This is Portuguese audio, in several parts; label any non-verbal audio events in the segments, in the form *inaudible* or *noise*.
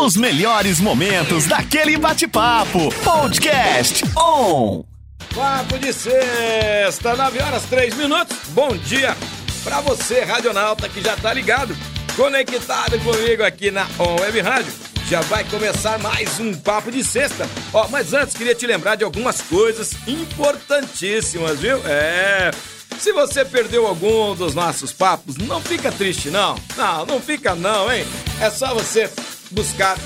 Os melhores momentos daquele bate-papo. Podcast On. Papo de sexta, 9 horas 3 minutos. Bom dia pra você, radionauta, que já tá ligado, conectado comigo aqui na On Web Rádio. Já vai começar mais um Papo de Sexta. Ó, mas antes queria te lembrar de algumas coisas importantíssimas, viu? É. Se você perdeu algum dos nossos papos, não fica triste, não. Não, não fica não, hein? É só você buscar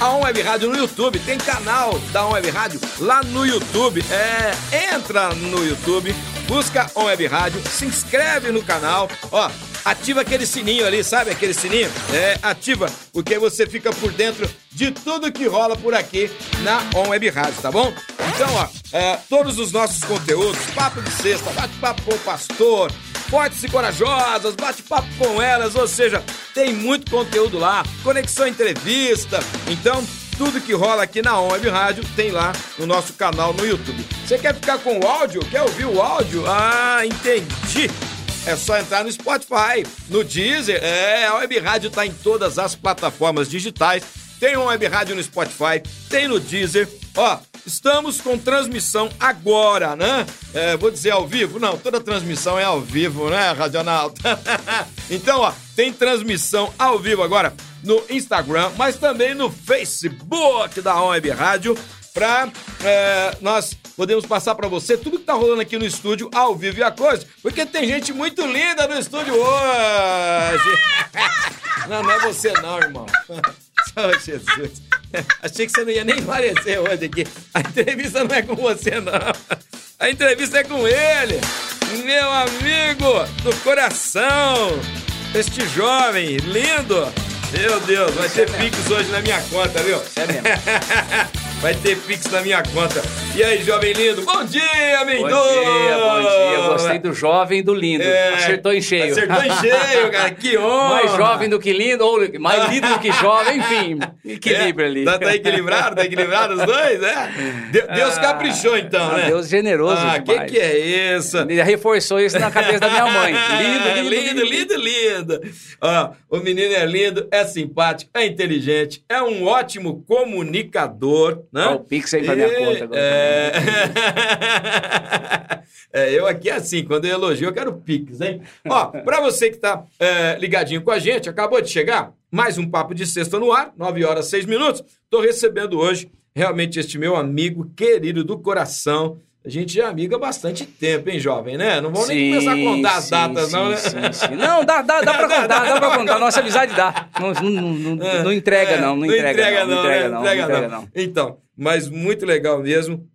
a On Web Rádio no YouTube. Tem canal da On Web Rádio lá no YouTube. É, entra no YouTube, busca On Web Rádio, se inscreve no canal. Ó, ativa aquele sininho ali, sabe aquele sininho? É, ativa, porque você fica por dentro de tudo que rola por aqui na On Web Rádio, tá bom? Então, ó, é, todos os nossos conteúdos, papo de sexta, bate-papo com o pastor, fortes e corajosas, bate-papo com elas, ou seja, tem muito conteúdo lá, conexão entrevista. Então, tudo que rola aqui na On Web Rádio tem lá no nosso canal no YouTube. Você quer ficar com o áudio? Quer ouvir o áudio? Ah, entendi. É só entrar no Spotify, no Deezer. É, a Web Rádio tá em todas as plataformas digitais. Tem uma Web Rádio no Spotify, tem no Deezer. Ó, estamos com transmissão agora, né? É, vou dizer ao vivo? Não, toda transmissão é ao vivo, né, Radionauta? *laughs* então, ó, tem transmissão ao vivo agora no Instagram, mas também no Facebook da Web Rádio para é, nós podemos passar para você tudo que tá rolando aqui no estúdio ao vivo e a coisa, porque tem gente muito linda no estúdio hoje. *laughs* Não, não é você não, irmão. *laughs* Oh, Jesus. Achei que você não ia nem aparecer hoje aqui. A entrevista não é com você, não. A entrevista é com ele, meu amigo do coração. Este jovem lindo. Meu Deus, vai ter Pix hoje na minha conta, viu? É mesmo. *laughs* Vai ter Pix na minha conta. E aí, jovem lindo? Bom dia, Bom Mendonça! dia, bom dia. Gostei do jovem e do lindo. É, Acertou em cheio. Acertou em cheio, cara. Que *laughs* honra! Mais jovem do que lindo, ou mais lindo do que jovem, enfim. *laughs* Equilíbrio É, ali. Tá, tá equilibrado? Tá equilibrado os dois, é? De- Deus Ah, caprichou, então, né? Deus generoso Ah, que demais. que é isso? Ele reforçou isso na cabeça da minha mãe. *laughs* Lindo, lindo, lindo, lindo, lindo. Ó, o menino é lindo, é simpático, é inteligente, é um ótimo comunicador, né? Ó, o Pix aí pra minha E- conta agora. É... *laughs* É, eu aqui assim, quando eu elogio, eu quero Pix, hein? Ó, pra você que tá é, ligadinho com a gente, acabou de chegar, mais um Papo de Sexta no ar, 9 horas 6 minutos. Tô recebendo hoje realmente este meu amigo querido do coração. A gente é amigo há bastante tempo, hein, jovem, né? Não vamos nem começar a contar as sim, datas, não, né? sim, sim, sim. Não, dá, dá, dá pra contar, dá pra contar. Nossa amizade dá. Não, não, não, não- não entrega, É, não. Não entrega, não. Não entrega, né? não. Não entrega, não. Então, mas muito legal mesmo.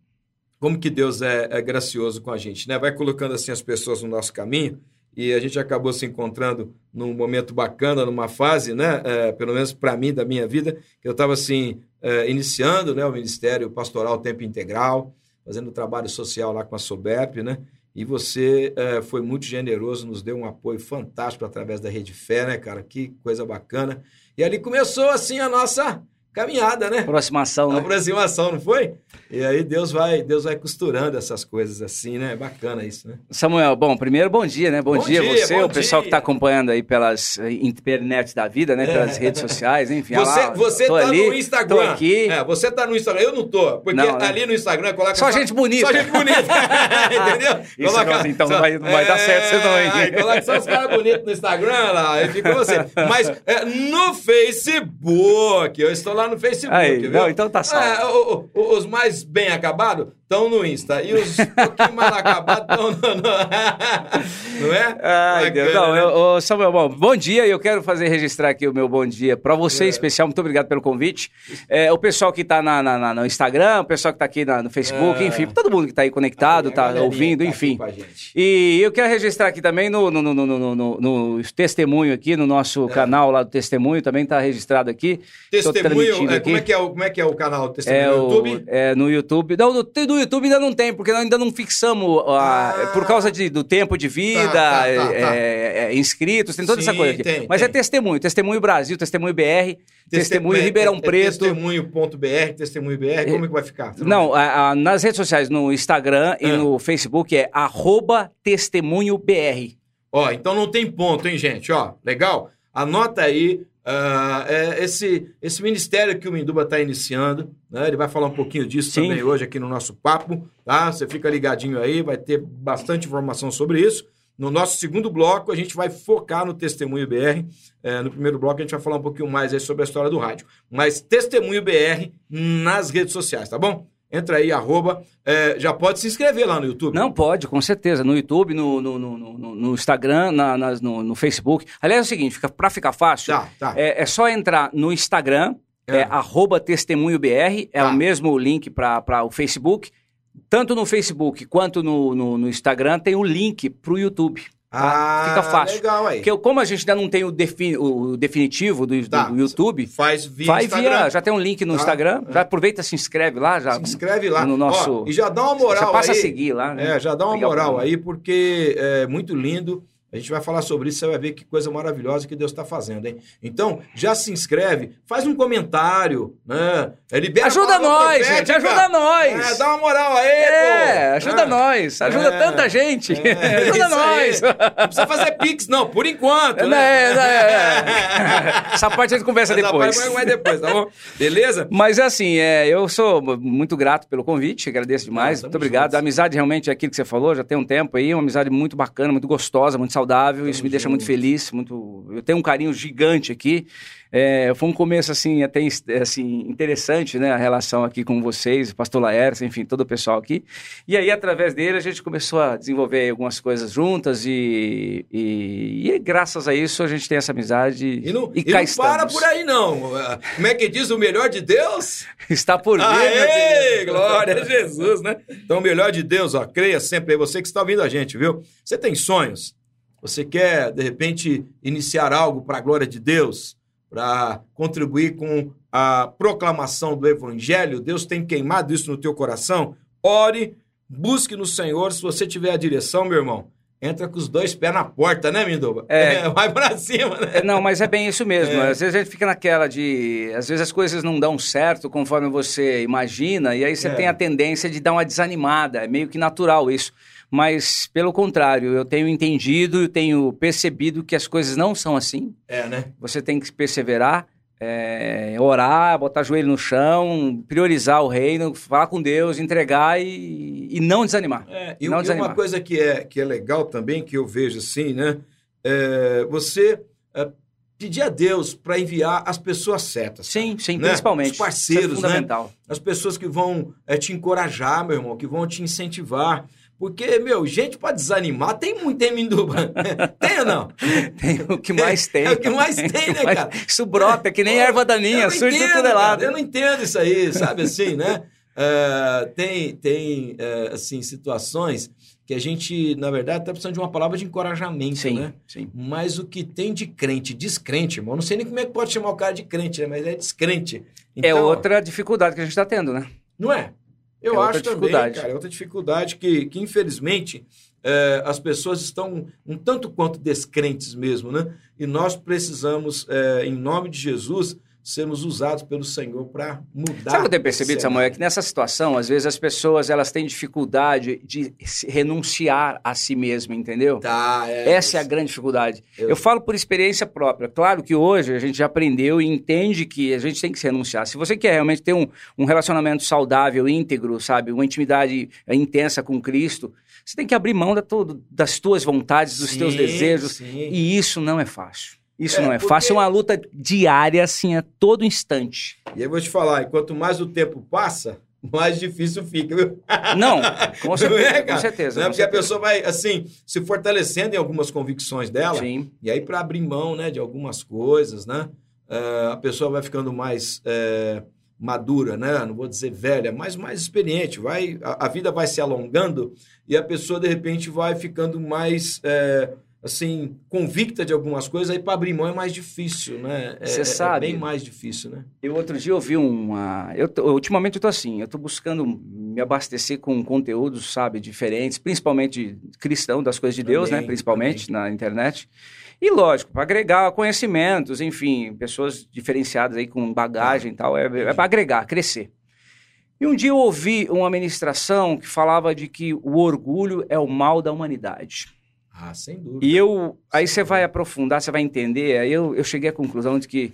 Como que Deus é, é gracioso com a gente, né? Vai colocando assim as pessoas no nosso caminho e a gente acabou se encontrando num momento bacana, numa fase, né? É, pelo menos para mim da minha vida, que eu estava assim é, iniciando, né? O ministério pastoral tempo integral, fazendo trabalho social lá com a Sobep, né? E você é, foi muito generoso, nos deu um apoio fantástico através da Rede Fé, né, cara? Que coisa bacana. E ali começou assim a nossa caminhada, né? Aproximação, né? aproximação, não foi? E aí Deus vai, Deus vai costurando essas coisas assim, né? Bacana isso, né? Samuel, bom, primeiro bom dia, né? Bom, Bom dia, dia, você, bom o pessoal dia. que está acompanhando aí pelas eh, internet da vida, né? Pelas redes sociais, enfim. Você, lá, você tá ali, no Instagram. Tô aqui. É, você tá no Instagram. Eu não tô. Porque Não, né? ali no Instagram coloca. Só gente bonita. Só gente bonita. *laughs* *laughs* Entendeu? Isso não, então não vai- não vai dar certo você não, hein? Aí coloca só os caras bonitos no Instagram lá. Aí fica você. Mas é, no Facebook. Eu estou lá no Facebook. Aí, não, então tá salvo. É, o- o- os mais bem acabados estão no Insta. E os pouquinho mal acabados estão no, no- *laughs* Não é? Ai, Deus. Bacana, Não, né? eu, ô, Samuel, bom, bom dia. Eu quero fazer registrar aqui o meu bom dia para você, É. em especial. Muito obrigado pelo convite. É, o pessoal que está na, na- na- no Instagram, o pessoal que está aqui na- no Facebook, É. enfim, todo mundo que está aí conectado, A está galerinha ouvindo, tá enfim. E eu quero registrar aqui também no, no, no, no, no- no- testemunho aqui, no nosso canal lá do Testemunho, também está registrado aqui. Testemunho, é, aqui. como, é que é o, como é que é o canal Testemunho É, no YouTube? é, no YouTube. Não, no, no YouTube ainda não tem, porque nós ainda não fixamos, a- Ah. por causa de- do tempo de vida, Tá, tá, tá, é, tá. é, é, inscritos, tem toda essa Sim, coisa aqui. tem, Mas tem. é testemunho, testemunho Brasil, testemunho BR, testemunho é- Ribeirão é- é Preto. Testemunho.br, testemunho BR, como é que vai ficar? Não, a- a- nas redes sociais, no Instagram e Ah. no Facebook é arroba testemunho BR. Ó, então não tem ponto, hein, gente? Ó, legal? Anota aí uh, é, esse, esse ministério que o Minduba está iniciando. Né? Ele vai falar um pouquinho disso Sim. também hoje aqui no nosso papo. Tá? Você fica ligadinho aí, vai ter bastante informação sobre isso. No nosso segundo bloco, a gente vai focar no Testemunho BR. É, no primeiro bloco, a gente vai falar um pouquinho mais aí sobre a história do rádio. Mas Testemunho BR nas redes sociais, tá bom? Entra aí, arroba. É, já pode se inscrever lá no YouTube. Não, pode, com certeza. No YouTube, no, no, no, no, no Instagram, na, na, no, no, Facebook. Aliás, é o seguinte, fica, pra ficar fácil, tá, tá. É, é só entrar no Instagram, é, é arroba testemunho BR, é tá. o mesmo link para o Facebook. Tanto no Facebook quanto no, no, no Instagram tem o link para o YouTube. Tá? Ah, Fica fácil. legal aí. Porque como a gente ainda não tem o, defini o definitivo do, tá. do, YouTube, faz via vai Instagram. via, já tem um link no tá. Instagram, já aproveita, se inscreve lá, já. Se inscreve lá. No nosso, Ó, e já dá uma moral já passa aí. a seguir lá. Né? É, já dá uma moral aí, porque é muito lindo. A gente vai falar sobre isso, você vai ver que coisa maravilhosa que Deus está fazendo, hein? Então, já se inscreve, faz um comentário, né? É, libera ajuda nós, profética. gente, ajuda nós. É, dá uma moral aí, É, pô. ajuda é. nós, ajuda é. tanta gente. É, *laughs* ajuda nós. Aí. Não precisa fazer pix, não, por enquanto, né? É, *laughs* Essa parte a gente conversa Essa depois. Parte vai depois, tá bom? Beleza? Mas assim, é, eu sou muito grato pelo convite, agradeço demais, muito obrigado. Juntos. A amizade realmente é aquilo que você falou, já tem um tempo aí, uma amizade muito bacana, muito gostosa, muito saudável, isso me deixa muito feliz, muito... Eu tenho um carinho gigante aqui. É, foi um começo, assim, até assim, interessante, né? A relação aqui com vocês, pastor Laércio, enfim, todo o pessoal aqui. E aí, através dele, a gente começou a desenvolver algumas coisas juntas e, e, e graças a isso a gente tem essa amizade e não, e, e não para por aí, não. Como é que diz o melhor de Deus? *laughs* Está por vir, Aê, glória a Jesus, né? Então, o melhor de Deus, ó, creia sempre aí, você que está ouvindo a gente, viu? Você tem sonhos? Você quer, de repente, iniciar algo para a glória de Deus? Para contribuir com a proclamação do Evangelho? Deus tem queimado isso no teu coração? Ore, busque no Senhor. Se você tiver a direção, meu irmão, entra com os dois pés na porta, né, Mindoba? É, *laughs* vai para cima, né? É, não, mas é bem isso mesmo. É. Às vezes a gente fica naquela de. Às vezes as coisas não dão certo conforme você imagina, e aí você é. tem a tendência de dar uma desanimada. É meio que natural isso mas pelo contrário, eu tenho entendido, eu tenho percebido que as coisas não são assim. É, né? Você tem que perseverar, é, orar, botar joelho no chão, priorizar o reino, falar com Deus, entregar e, e não desanimar. É, e, não e desanimar. uma coisa que é, que é legal também, que eu vejo assim, né? É, você é, pedir a Deus para enviar as pessoas certas. Sim, sim, né? principalmente. Os parceiros, Isso é fundamental. Né? As pessoas que vão é, te encorajar, meu irmão, que vão te incentivar. Porque, meu, gente para desanimar tem muito em Minduba. tem ou não? *laughs* Tem o que mais tem. *laughs* É o que mais tem, né, cara? Isso brota, que nem erva daninha, surge de tudo é lado. Eu não entendo isso aí, sabe assim, né? Uh, *laughs* tem, tem uh, assim, situações que a gente, na verdade, está precisando de uma palavra de encorajamento, sim, né? Sim. Mas o que tem de crente, descrente, irmão, não sei nem como é que pode chamar o cara de crente, né? Mas é descrente. É então, é outra dificuldade que a gente está tendo, né? Não é? Eu é acho também, cara, é outra dificuldade que, que infelizmente, é, as pessoas estão um tanto quanto descrentes mesmo, né? E nós precisamos, é, em nome de Jesus, sermos usados pelo Senhor para mudar. Sabe o que eu tenho percebido, Samuel? É que nessa situação, às vezes as pessoas elas têm dificuldade de renunciar a si mesmo, entendeu? Tá, é Essa é a grande dificuldade. Eu... eu... falo por experiência própria. Claro que hoje a gente já aprendeu e entende que a gente tem que se renunciar. Se você quer realmente ter um, um relacionamento saudável, íntegro, sabe? Uma intimidade intensa com Cristo, você tem que abrir mão da tu, das tuas vontades, dos sim, teus desejos. Sim. E isso não é fácil. Isso é, não é porque... fácil, é uma luta diária, assim, a todo instante. E aí eu vou te falar, quanto mais o tempo passa, mais difícil fica, viu? Não, com *laughs* certeza. É, com certeza não é porque certeza. a pessoa vai, assim, se fortalecendo em algumas convicções dela. Sim. E aí, para abrir mão, né, de algumas coisas, né? Uh, a pessoa vai ficando mais uh, madura, né? Não vou dizer velha, mas mais experiente. Vai, a, a, vida vai se alongando e a pessoa, de repente, vai ficando mais... Uh, assim, convicta de algumas coisas, aí para abrir mão é mais difícil, né? É, Você é, sabe. É bem mais difícil, né? Eu outro dia ouvi uma. Eu, ultimamente eu tô assim, eu tô buscando me abastecer com conteúdos, sabe, diferentes, principalmente cristão, das coisas de também, Deus, né? Principalmente também. na internet. E lógico, para agregar conhecimentos, enfim, pessoas diferenciadas aí com bagagem e tal, é, é para agregar, crescer. E um dia eu ouvi uma ministração que falava de que o orgulho é o mal da humanidade. Ah, sem dúvida. E eu, aí você vai aprofundar, você vai entender. Aí eu, eu cheguei à conclusão de que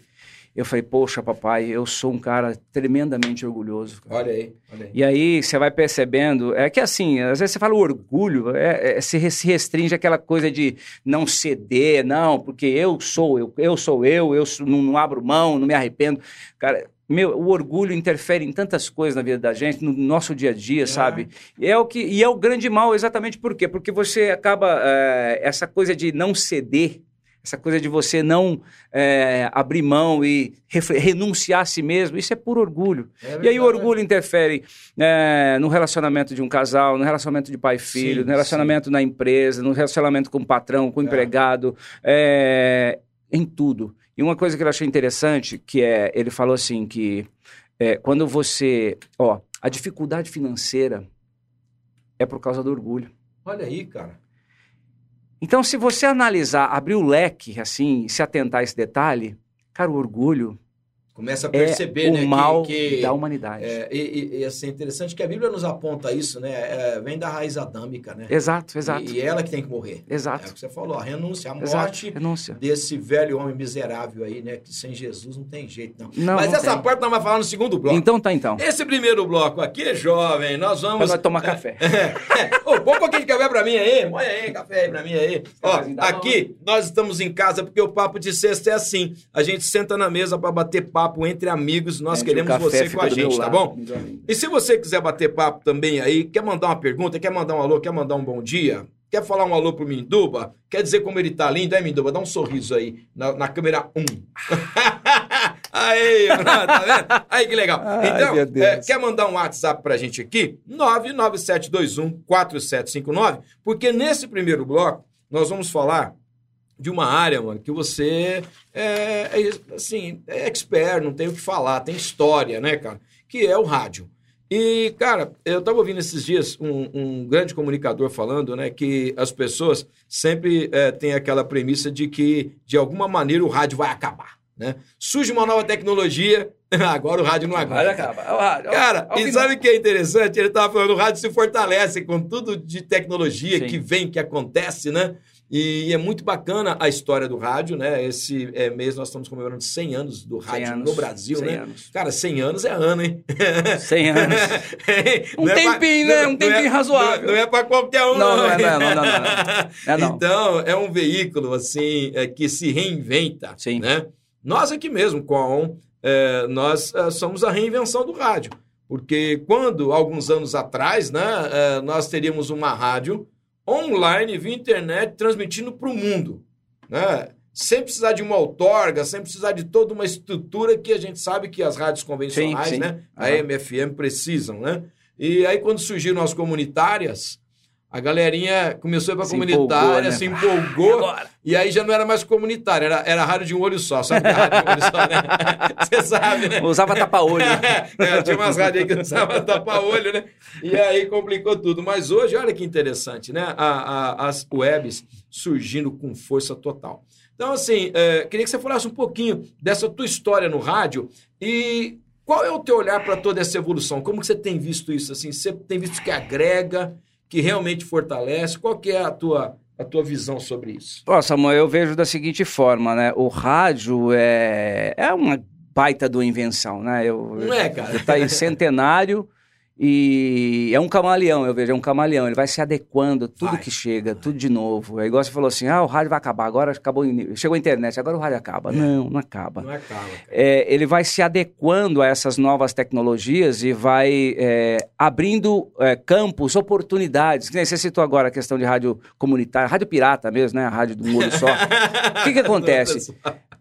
eu falei, poxa, papai, eu sou um cara tremendamente orgulhoso. Cara. Olha aí, olha aí. E aí você vai percebendo, é que assim, às vezes você fala o orgulho, é, é, se, se restringe aquela coisa de não ceder, não, porque eu sou eu, eu sou eu, eu sou, não, não abro mão, não me arrependo. Cara, meu, o orgulho interfere em tantas coisas na vida da gente, no nosso dia a dia, é. sabe? E é o que e é o grande mal, exatamente por quê? Porque você acaba é, essa coisa de não ceder essa coisa de você não é, abrir mão e renunciar a si mesmo, isso é por orgulho. É e aí o orgulho interfere é, no relacionamento de um casal, no relacionamento de pai e filho, sim, no relacionamento sim. na empresa, no relacionamento com o patrão, com o é. empregado, em tudo. E uma coisa que eu achei interessante, que é, ele falou assim, que é, quando você, ó, a dificuldade financeira é por causa do orgulho. Olha aí, cara. Então, se você analisar, abrir o leque, assim, se atentar a esse detalhe, cara, o orgulho Começa a perceber, é né? O mal que, que, da humanidade. É, e, e, assim, interessante que a Bíblia nos aponta isso, né? É, vem da raiz adâmica, né? Exato, exato. E, e, ela que tem que morrer. Exato. É o que você falou, a renúncia, a morte renúncia. desse velho homem miserável aí, né? Que sem Jesus não tem jeito, não. não Mas não essa tem. parte nós vamos falar no segundo bloco. Então tá, então. Esse primeiro bloco aqui, jovem, nós vamos... Nós tomar café. *laughs* Ô, põe um pouquinho de café pra mim aí. Põe aí, café aí pra mim aí. Ó, aqui, nós estamos em casa porque o papo de sexta é assim. A gente senta na mesa pra bater papo entre amigos nós queremos você com a gente, tá bom? E se você quiser bater papo também aí, quer mandar uma pergunta, quer mandar um alô, quer mandar um bom dia, quer falar um alô pro Minduba, quer dizer como ele tá lindo, é Minduba? Dá um sorriso aí na, na câmera *laughs* 1. aí, tá vendo? Aí que legal. Ai, então, é, quer mandar um WhatsApp pra gente aqui? 997214759, porque nesse primeiro bloco nós vamos falar de uma área, mano, que você é, é, assim, é expert, não tem o que falar, tem história, né, cara? Que é o rádio. E, cara, eu tava ouvindo esses dias um, um grande comunicador falando, né, que as pessoas sempre é, têm aquela premissa de que, de alguma maneira, o rádio vai acabar, né? Surge uma nova tecnologia, *laughs* agora o rádio não aguenta. acaba. É o rádio. Cara, e sabe o que é interessante? Ele tava falando, o rádio se fortalece com tudo de tecnologia Sim. que vem, que acontece, né? E é muito bacana a história do rádio, né? Esse é, mês nós estamos comemorando 100 anos do rádio anos, no Brasil, 100 né? anos. Cara, 100 anos é ano, hein? 100 *laughs* anos. Um Não é pra- tempinho, né? Um não tempinho é- razoável. Não é para qualquer um, Não, não é, não, não, não, não, não. É não. Então, é um veículo, assim, é, que se reinventa, Sim. né? Nós aqui mesmo, com a ON, é, nós é, somos a reinvenção do rádio. Porque quando, alguns anos atrás, né, é, nós teríamos uma rádio online, via internet, transmitindo para o mundo, né? Sem precisar de uma outorga, sem precisar de toda uma estrutura que a gente sabe que as rádios convencionais, Sim, sim. né? A. MFM precisam, né? E aí, quando surgiram as comunitárias, a galerinha começou a ir para Se comunitária, empolgou, né? se E empolgou, agora? e aí já não era mais comunitária, era, era rádio de um olho só. Sabe que é rádio de um olho só, né? *laughs* Você sabe, né? Usava tapa-olho. *laughs* É, tinha umas rádios aí que usava tapa-olho, né? E aí complicou tudo. Mas hoje, olha que interessante, né? A- a- as webs surgindo com força total. Então, assim, é, queria que você falasse um pouquinho dessa tua história no rádio e qual é o teu olhar para toda essa evolução? Como que você tem visto isso? Assim, você tem visto que agrega, que realmente fortalece? Qual que é a tua, a tua visão sobre isso? Ó, Samuel, eu vejo da seguinte forma, né? O rádio é, é uma baita uma invenção, né? Eu, Não é, cara? Tá aí centenário *laughs* e é um camaleão, eu vejo, é um camaleão. Ele vai se adequando a tudo Vai, que chega, tudo de novo. É igual você falou assim, ah, o rádio vai acabar, agora acabou, chegou a internet, agora o rádio acaba. Não, não acaba. Não acaba. É, ele vai se adequando a essas novas tecnologias e vai é, abrindo é, campos, oportunidades. Que você citou agora a questão de rádio comunitária, rádio pirata mesmo, né? A rádio um olho só. O que, que *laughs* acontece?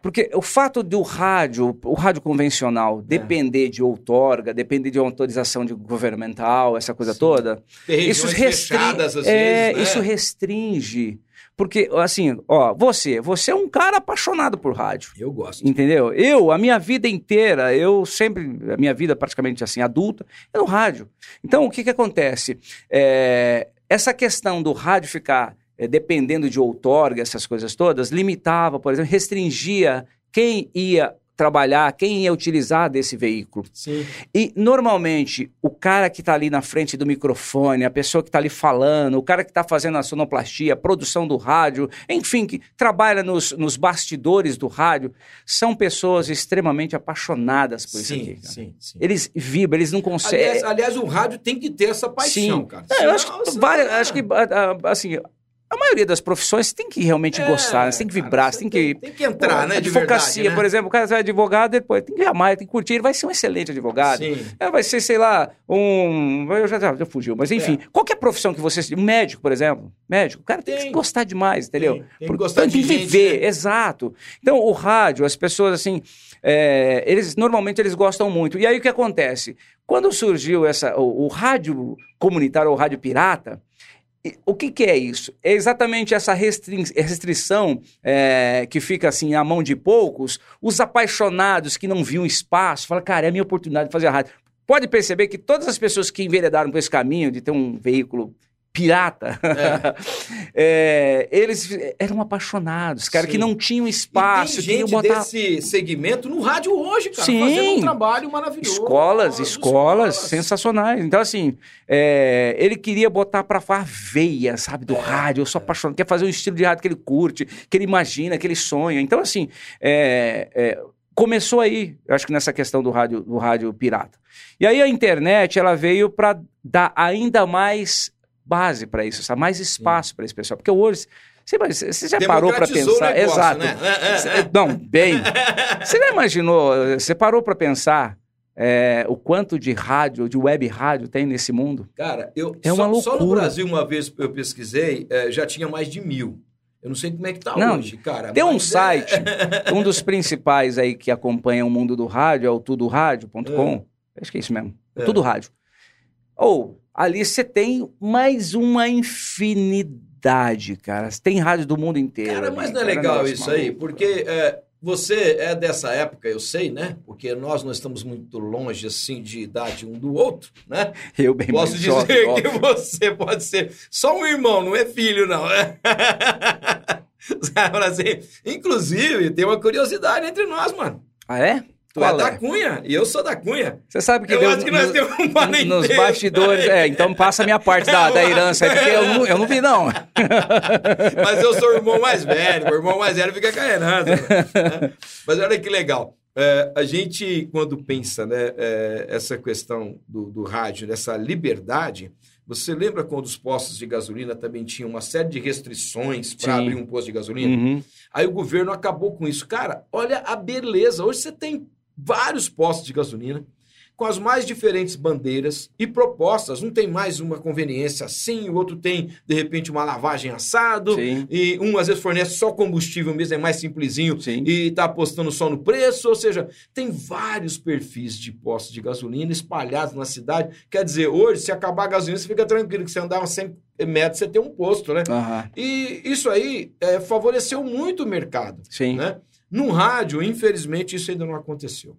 Porque o fato do rádio, o rádio convencional, depender de outorga, depender de autorização de governamental, essa coisa Sim. toda, Tem isso restringe. fechadas, às é, vezes, né? isso restringe. Porque, assim, ó, você, você é um cara apaixonado por rádio. Eu gosto. Entendeu? Eu, a minha vida inteira, eu sempre, a minha vida praticamente assim, adulta, é no rádio. Então, o que que acontece? É, essa questão do rádio ficar é, dependendo de outorga, essas coisas todas, limitava, por exemplo, restringia quem ia trabalhar, quem ia utilizar desse veículo. Sim. E normalmente o cara que está ali na frente do microfone, a pessoa que está ali falando, o cara que está fazendo a sonoplastia, a produção do rádio, enfim, que trabalha nos, nos bastidores do rádio, são pessoas extremamente apaixonadas por isso Sim, aqui. cara. sim, sim. Eles vibram, eles não conseguem. Aliás, aliás, o rádio tem que ter essa paixão, cara. É, eu acho que, várias, acho que a- a- assim, a maioria das profissões tem que realmente É, gostar, né? você tem que vibrar, tem que. tem que entrar, Pô, né, de Advocacia, verdade, né? por exemplo, o cara vai advogado, depois tem que amar, tem que curtir, ele vai ser um excelente advogado. Sim. É, vai ser, sei lá, um. Eu já, já fugiu, mas enfim, qualquer profissão que você. Um médico, por exemplo. Médico, o cara tem, Tem. que gostar demais, entendeu? Tem, tem que gostar tem de que gente, viver, né? exato. Então, o rádio, as pessoas, assim, é, eles normalmente eles gostam muito. E aí o que acontece? Quando surgiu essa, o, o rádio comunitário ou rádio pirata, o que, que é isso? É exatamente essa restri- restrição é, que fica assim à mão de poucos, os apaixonados que não viam espaço, falam, cara, é a minha oportunidade de fazer rádio. Pode perceber que todas as pessoas que enveredaram por esse caminho de ter um veículo pirata, é, *laughs* eles eram apaixonados, cara, Sim. que não tinham E espaço, tem queriam gente botar desse segmento no rádio hoje, cara, Sim. fazendo um trabalho maravilhoso. Escolas, Nossa, escolas sensacionais. Então, assim, é, ele queria botar pra fora veia, sabe, do É, rádio. Eu sou apaixonado, quer fazer um estilo de rádio que ele curte, que ele imagina, que ele sonha. Então, assim, é, é, começou aí, eu acho que nessa questão do rádio, do rádio pirata. E aí a internet, ela veio pra dar ainda mais base pra isso, sabe? mais espaço pra esse pessoal. Porque hoje, você, você já parou o pensar? negócio, Exato. né? É, é, Cê- é. Não, bem. Você já imaginou, você parou pra pensar é, o quanto de rádio, de web rádio tem nesse mundo? Cara, eu É só, uma só no loucura. Brasil, uma vez eu pesquisei, eh, já tinha mais de mil. Eu não sei como é que tá Não, hoje, cara. Tem um é- site, *laughs* um dos principais aí que acompanha o mundo do rádio, é o tudorádio.com. Acho que é isso mesmo. É. Tudo rádio. Ou ali você tem mais uma infinidade, cara. Você tem rádio do mundo inteiro. Cara, mas não é cara, legal negócio isso aí, maluco. porque eh, você é dessa época, eu sei, né? Porque nós não estamos muito longe, assim, de idade um do outro, né? *laughs* Eu bem Posso dizer jovem, que óbvio. você pode ser só um irmão, não é filho, não. *laughs* Assim, inclusive, tem uma curiosidade entre nós, mano. Ah, é? Tu Qual é da é? Cunha e eu sou da Cunha. Você sabe que eu Deus- acho que nós no- temos um parentesco. Nos bastidores, é, então passa a minha parte da, da herança aí, porque eu não, eu não vi, não. *laughs* Mas eu sou o irmão mais velho, meu irmão mais velho fica com a herança. né? Mas olha que legal. É, a gente, quando pensa né, é, essa questão do, do rádio, dessa liberdade, você lembra quando os postos de gasolina também tinham uma série de restrições para abrir um posto de gasolina? Uhum. Aí o governo acabou com isso. Cara, olha a beleza. Hoje você tem vários postos de gasolina com as mais diferentes bandeiras e propostas. Um tem mais uma conveniência assim, o outro tem, de repente, uma lavagem assado. Sim. E um, às vezes, fornece só combustível mesmo, é mais simplesinho Sim. e está apostando só no preço. Ou seja, tem vários perfis de postos de gasolina espalhados na cidade. Quer dizer, hoje, se acabar a gasolina, você fica tranquilo que você andar 100 metros, você tem um posto, né? Aham. E isso aí é, favoreceu muito o mercado. Sim. Né? No rádio, infelizmente, isso ainda não aconteceu.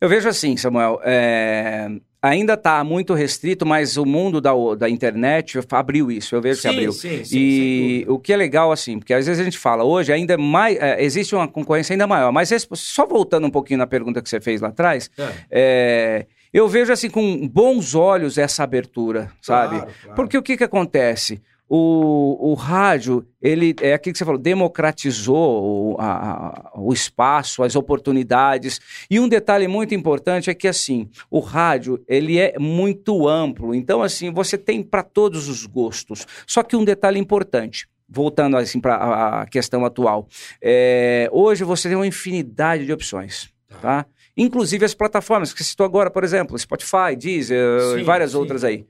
Eu vejo assim, Samuel, é, ainda está muito restrito, mas o mundo da, da internet abriu isso, eu vejo que abriu. sim, sim. E o que é legal, assim, porque às vezes a gente fala, hoje ainda é mais, é, existe uma concorrência ainda maior, mas esse- só voltando um pouquinho na pergunta que você fez lá atrás, É, é, eu vejo assim com bons olhos essa abertura, sabe? claro, claro. Porque o que que acontece? O, o rádio, ele é aquilo que você falou, democratizou o, a- o espaço, as oportunidades. E um detalhe muito importante é que, assim, o rádio, ele é muito amplo. Então, assim, você tem para todos os gostos. Só que um detalhe importante, voltando assim para a questão atual, é, hoje você tem uma infinidade de opções, tá? Inclusive as plataformas que você citou agora, por exemplo, Spotify, Deezer Sim, e várias sim. outras aí.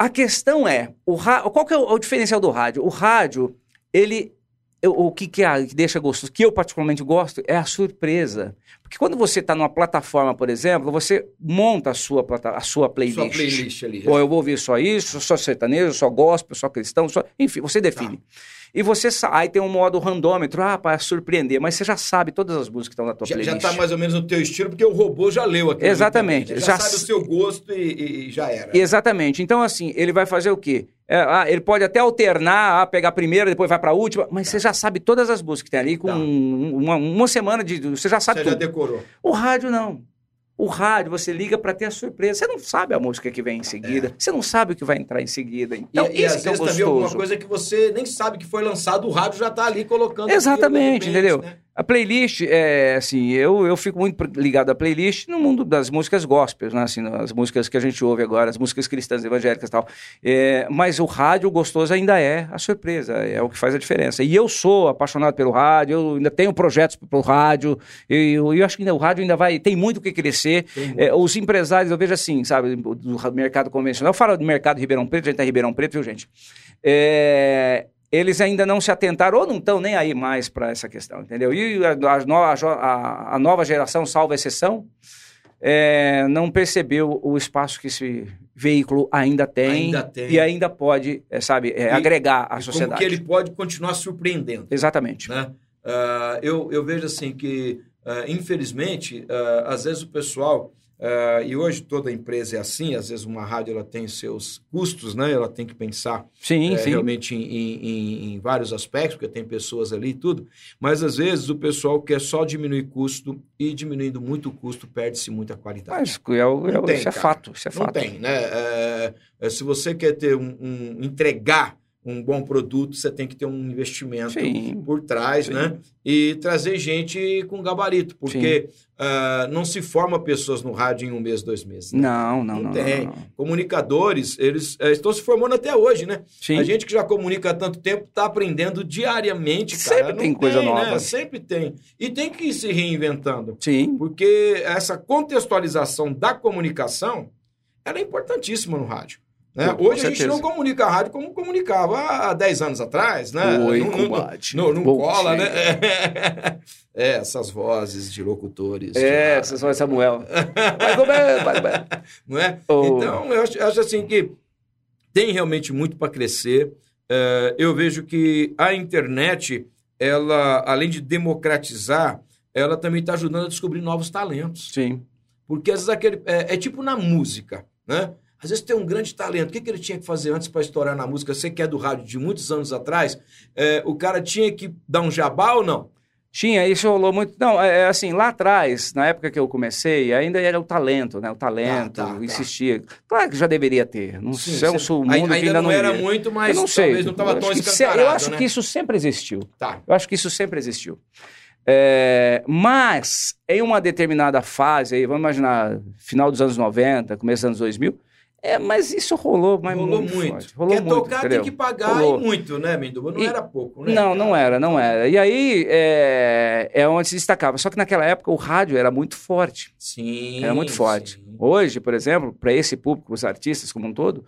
A questão é, o ra- qual que é o, o diferencial do rádio? O rádio, ele, eu- o que, que, é, que deixa gostoso, que eu particularmente gosto, é a surpresa. Porque quando você está numa plataforma, por exemplo, você monta a sua, a sua playlist. Sua playlist ali. Ou eu vou ouvir só isso, só sertanejo, só gospel, só cristão, só... enfim, você define. E você sa- aí tem um modo randômetro, ah, para surpreender, mas você já sabe todas as músicas que estão na tua Já, já playlist. tá mais ou menos no teu estilo, porque o robô já leu aquilo. Exatamente. Já Já, sabe s- o seu gosto e, e já era. Exatamente. Então, assim, ele vai fazer o quê? É, ah, ele pode até alternar, ah, pegar a primeira, depois vai para a última, mas você já sabe todas as músicas que tem ali com Tá. um- uma, uma semana de. Você já sabe Você já tudo. decorou. O rádio não. O rádio, você liga para ter a surpresa. Você não sabe a música que vem em seguida. Você não sabe o que vai entrar em seguida. Então, É. e, e isso às que é vezes também alguma gostoso. coisa que você nem sabe que foi lançado, o rádio já tá ali colocando. Exatamente, aquilo, de repente, entendeu? né? A playlist, é, assim, eu, eu fico muito ligado à playlist no mundo das músicas gospels, né? Assim, as músicas que a gente ouve agora, as músicas cristãs, evangélicas e tal. É, mas o rádio gostoso ainda é a surpresa, é o que faz a diferença. E eu sou apaixonado pelo rádio, eu ainda tenho projetos para o rádio, e eu, eu acho que ainda, o rádio ainda vai, tem muito o que crescer. É, os empresários, eu vejo assim, sabe, do mercado convencional, eu falo do mercado Ribeirão Preto, a gente tá em Ribeirão Preto, viu, gente? É, eles ainda não se atentaram ou não estão nem aí mais para essa questão, entendeu? E a, a a nova geração, salvo exceção, é, não percebeu o espaço que esse veículo ainda tem, Ainda tem. e ainda pode, é, sabe, é, E- agregar à sociedade. Como que ele pode continuar surpreendendo. Exatamente. né? Ah, eu, eu vejo assim que, ah, infelizmente, ah, às vezes o pessoal, ah, e hoje toda empresa é assim, às vezes uma rádio ela tem seus custos, né? ela tem que pensar Sim, é, sim. realmente em, em- em- vários aspectos, porque tem pessoas ali e tudo, mas às vezes o pessoal quer só diminuir custo e diminuindo muito o custo perde-se muita qualidade. Mas é, o- é Não tem, isso é fato, isso é Não fato. tem, né? É, é, se você quer ter um, um- entregar um bom produto, você tem que ter um investimento Sim. por trás, Sim. né? E trazer gente com gabarito, porque ah, não se forma pessoas no rádio em um mês, dois meses. né? Não, não, Não não. tem. não, não. Comunicadores, eles eh, estão se formando até hoje, né? Sim. A gente que já comunica há tanto tempo está aprendendo diariamente, cara. Sempre tem coisa né? nova. Sempre tem. E tem que ir se reinventando. Sim. Porque essa contextualização da comunicação ela é importantíssima no rádio. Né? Com Hoje a gente não comunica a rádio como comunicava há 10 anos atrás, né? Oi, não, não, combate. não, não Bom cola, dia. né? *laughs* É, essas vozes de locutores. de É, rádio, vocês vão Samuel. Vai, vai, vai. *laughs* Não é? Oh. Então, eu acho, acho assim que tem realmente muito para crescer. É, eu vejo que a internet, ela, além de democratizar, ela também está ajudando a descobrir novos talentos. Sim. Porque às vezes aquele. É, é tipo na música, né? Às vezes tem um grande talento. O que, que ele tinha que fazer antes para estourar na música? Você que é do rádio de muitos anos atrás, é, o cara tinha que dar um jabá ou não? Tinha, isso rolou muito. Não, é é assim, lá atrás, na época que eu comecei, ainda era o talento, né? O talento, Tá, tá, tá. insistia. Claro que já deveria ter. Não Sim, sei, é um mundo que ainda não, era ia. muito, mas eu não sei. talvez não estava tão se- escancarado, Eu acho né? que isso sempre existiu. Tá. Eu acho que isso sempre existiu. É, mas, em uma determinada fase, aí, vamos imaginar, final dos anos 90, começo dos anos 2000, é, mas isso rolou, mas Rolou muito. muito. Rolou Quer muito, tocar entendeu? tem que pagar Rolou. e muito, né, Menduba? Não E- era pouco, né? Não, não era, não era. E aí é, é onde se destacava. Só que naquela época o rádio era muito forte. Sim. Era muito forte. sim. Hoje, por exemplo, para esse público, os artistas como um todo,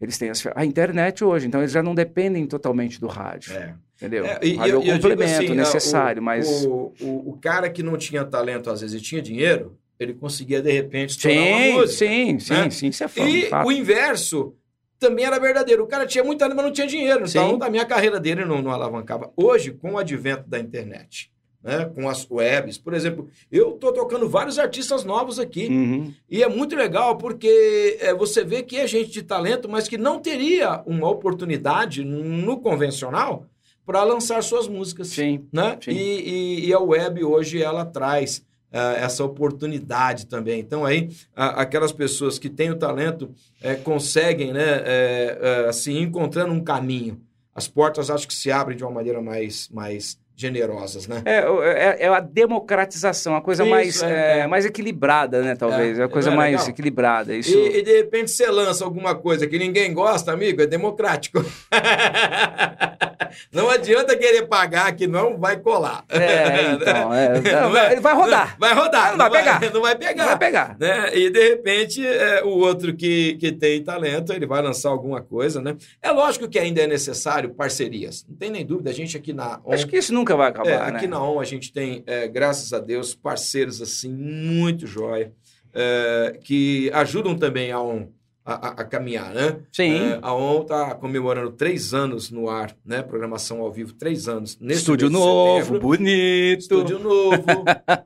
eles têm as a internet hoje, então eles já não dependem totalmente do rádio. É. Entendeu? É, e- é o complemento assim, necessário, o- mas. O, o, o cara que não tinha talento, às vezes, e tinha dinheiro, ele conseguia, de repente, estourar uma Sim, música. sim, sim, né? sim, isso é fato. E fato. o inverso também era verdadeiro. O cara tinha muito talento, mas não tinha dinheiro. Então, Sim. da minha carreira dele não, não alavancava. Hoje, com o advento da internet, né, com as webs, por exemplo, eu estou tocando vários artistas novos aqui. Uhum. E é muito legal porque é, você vê que é gente de talento, mas que não teria uma oportunidade no convencional para lançar suas músicas. Sim. Né? Sim. E, e- e a web hoje ela traz essa oportunidade também. Então aí a- aquelas pessoas que têm o talento eh, conseguem, né, eh, eh, assim, encontrando um caminho. As portas acho que se abrem de uma maneira mais, mais generosas, né? É, é, é a democratização, a coisa Isso, mais, é, é, é. mais equilibrada, né? Talvez. É, a coisa é mais legal? equilibrada. Isso. E, e, de repente você lança alguma coisa que ninguém gosta, amigo, é democrático. *laughs* *laughs* não adianta querer pagar que não vai colar. É, então. é. *laughs* Não, Não é? Ele vai rodar. Vai rodar. Não vai pegar. Não vai pegar. Não vai pegar. né? E de repente é, o outro que, que tem talento, ele vai lançar alguma coisa, né? É lógico que ainda é necessário parcerias. Não tem nem dúvida. A gente aqui na ON, Acho que isso nunca vai é, acabar, aqui né? na ON a gente tem, é, graças a Deus, parceiros assim muito jóia, é, que ajudam também a ON a, a, caminhar, né? Sim. É, a ON está comemorando três anos no ar, né? Programação ao vivo, três anos. Nesse Estúdio novo, bonito. Estúdio novo,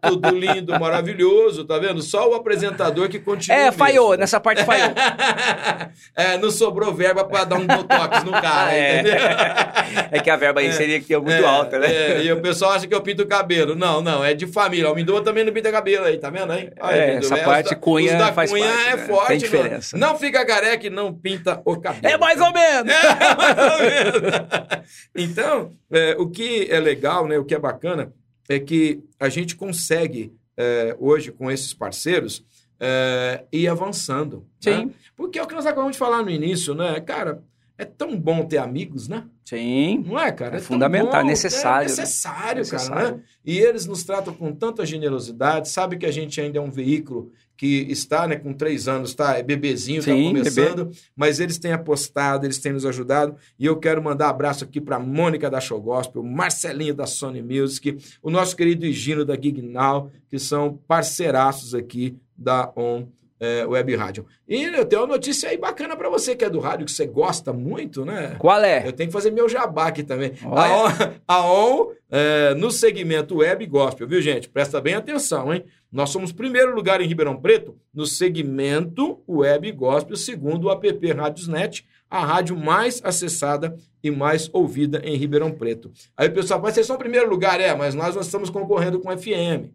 tudo lindo, maravilhoso, tá vendo? Só o apresentador que continua. É, falhou, mesmo. nessa parte falhou. *laughs* é, não sobrou verba pra dar um botox no cara, É. entendeu? *laughs* É que a verba aí seria que é muito É, alta, né? é, e o pessoal acha que eu pinto o cabelo. Não, não, é de família. O Mindoa também não pinta cabelo aí, tá vendo aí? É, essa parte da- cunha faz cunha parte, é né? forte. Tem não- diferença. Não, fica careca e não pinta o cabelo. É mais ou menos. É, mais ou menos. Então, é, o que é legal, né, o que é bacana, é que a gente consegue, é, hoje, com esses parceiros, é, ir avançando. Sim. né? Porque é o que nós acabamos de falar no início, né? Cara, é tão bom ter amigos, né? Sim. Não é, cara? É tão fundamental, bom, necessário, É né? necessário, cara, Necessário. né? E eles nos tratam com tanta generosidade, sabe que a gente ainda é um veículo que está, né, com três anos, tá? É bebezinho, tá Sim, começando, mas eles têm apostado, eles têm nos ajudado, e eu quero mandar abraço aqui para Mônica da Show Gospel, Marcelinho da Sony Music, o nosso querido Higino da Gig Now, que são parceiraços aqui da On é, Web Rádio. E eu tenho uma notícia aí bacana para você que é do rádio, que você gosta muito, né? Qual é? Eu tenho que fazer meu jabá aqui também. Olha. A ON, a ON, é, no segmento web gospel, viu, gente? Presta bem atenção, hein? Nós somos primeiro lugar em Ribeirão Preto no segmento web gospel, segundo o app Rádiosnet, a rádio mais acessada e mais ouvida em Ribeirão Preto. Aí o pessoal fala, vocês são primeiro lugar, é, mas nós, nós estamos concorrendo com FM.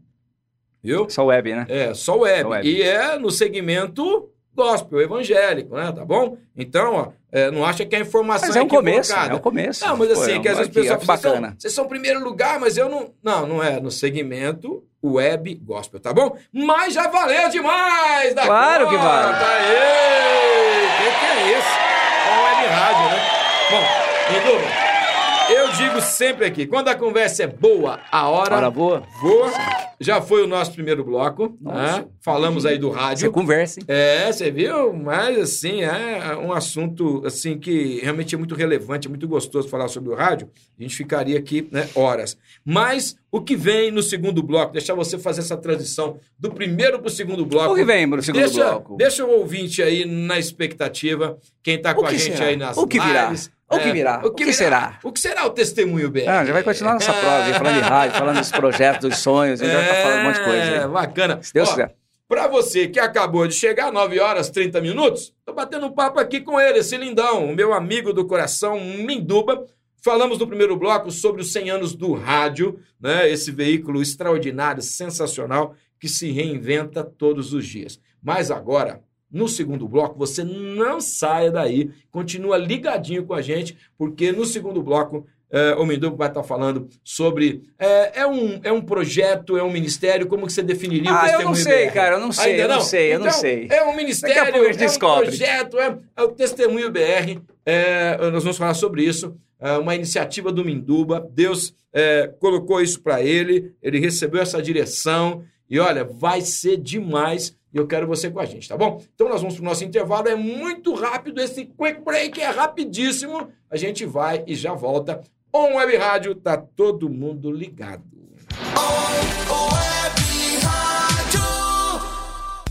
Viu? Só web, né? É, só web. Só web. E é no segmento gospel, evangélico, né? Tá bom? Então, ó, é, não acha que a informação Mas é um começo, é um começo. Não, mas assim, Pô, que às vezes o pessoal ó, que fala, vocês são, bacana. vocês são primeiro lugar, mas eu não... Não, não é. No segmento web gospel, tá bom? Mas já valeu demais da Claro que vale. Aê! Que que é isso? É web rádio, né? Bom, Induba, eu digo sempre aqui, quando a conversa é boa, a hora, Hora boa? voa. Já foi o nosso primeiro bloco, Nossa. né? Falamos aí do Você rádio. conversa, hein? É, você viu? Mas, assim, é um assunto, assim, que realmente é muito relevante, é muito gostoso falar sobre o rádio. A gente ficaria aqui, né, horas. Mas o que vem no segundo bloco, deixar você fazer essa transição do primeiro para o segundo bloco. O que vem pro segundo deixa, bloco? Deixa o ouvinte aí na expectativa, quem tá com O a gente será? aí nas O que virá? lives. O que virá? O que será? O que será o testemunho, BR? Ah, já vai continuar nossa prova, falando de rádio, falando dos projetos, dos sonhos, a gente já tá falando um monte de coisa É, bacana. Se Deus Ó, quiser. Pra você que acabou de chegar, 9 horas 30 minutos, tô batendo um papo aqui com ele, esse lindão, o meu amigo do coração, Minduba. Falamos no primeiro bloco sobre os 100 anos do rádio, né? Esse veículo extraordinário, sensacional, que se reinventa todos os dias. Mas agora, no segundo bloco, você não saia daí, continua ligadinho com a gente, porque no segundo bloco é, o Minduba vai estar falando sobre. É, é, um, é um projeto, é um ministério, como que você definiria o Ah, eu testemunho não sei, BR? cara, eu não sei, Ainda eu não sei, eu não Então, sei. É um ministério, é descobre. um projeto, é, é o Testemunho BR. é, nós vamos falar sobre isso. É uma iniciativa do Minduba. Deus é, colocou isso para ele, ele recebeu essa direção. E olha, vai ser demais. E eu quero você com a gente, tá bom? Então nós vamos pro nosso intervalo. É muito rápido, esse quick break é rapidíssimo. A gente vai e já volta. On Web Rádio, tá todo mundo ligado.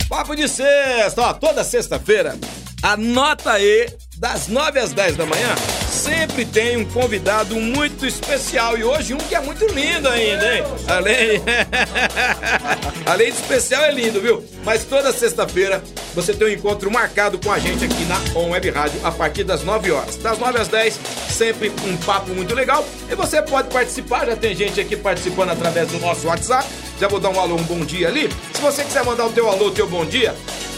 Papo de sexta, ó, toda sexta-feira, anota aí, das 9 às 10 da manhã, sempre tem um convidado muito especial. E hoje um que é muito lindo ainda, hein? Além, *laughs* Além de especial, é lindo, viu? Mas toda sexta-feira você tem um encontro marcado com a gente aqui na On Web Rádio a partir das 9 horas. Das 9 às 10, sempre um papo muito legal. E você pode participar, já tem gente aqui participando através do nosso WhatsApp. Já vou dar um alô, um bom dia ali. Se você quiser mandar o teu alô, o teu bom dia,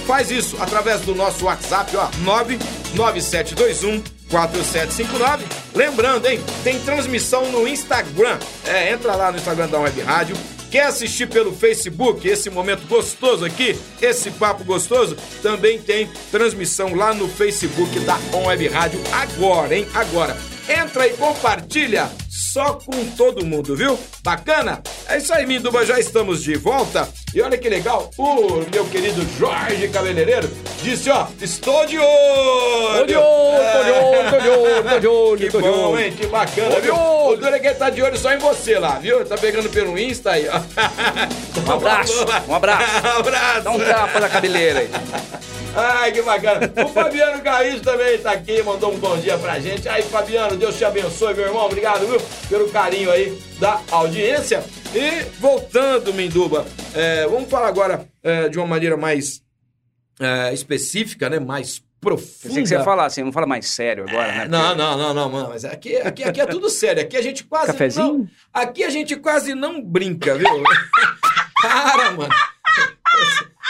faz isso através do nosso WhatsApp, ó, 99721 4759. Lembrando, hein, tem transmissão no Instagram. É, entra lá no Instagram da Web Rádio. Quer assistir pelo Facebook esse momento gostoso aqui, esse papo gostoso? Também tem transmissão lá no Facebook da On Web Rádio agora, hein? Agora. Entra e compartilha só com todo mundo, viu? Bacana? É isso aí, Minduba, já estamos de volta. E olha que legal, o meu querido Jorge Cabeleireiro disse, ó, estou de olho! Tô de olho, tô de olho, tô de olho, *laughs* tô de olho, Que bom, olho. hein? Que bacana, Tô viu? O ele tá de olho só em você lá, viu? Tá pegando pelo Insta aí, ó. Um abraço, *laughs* um abraço. *laughs* um abraço. Dá um tapa na cabeleira aí. Ai, que bacana. O Fabiano Caís também tá aqui, mandou um bom dia pra gente. Aí, Fabiano, Deus te abençoe, meu irmão. Obrigado, viu, pelo carinho aí da audiência. E voltando, Minduba, é, vamos falar agora é, de uma maneira mais é, específica, né? Mais profunda. Pensei que você ia falar assim, não fala mais sério agora, né? Não, não, não, não, mano. Mas aqui, aqui, aqui é tudo sério. Aqui a gente quase. Cafezinho? Não, aqui a gente quase não brinca, viu? *laughs* Para, mano.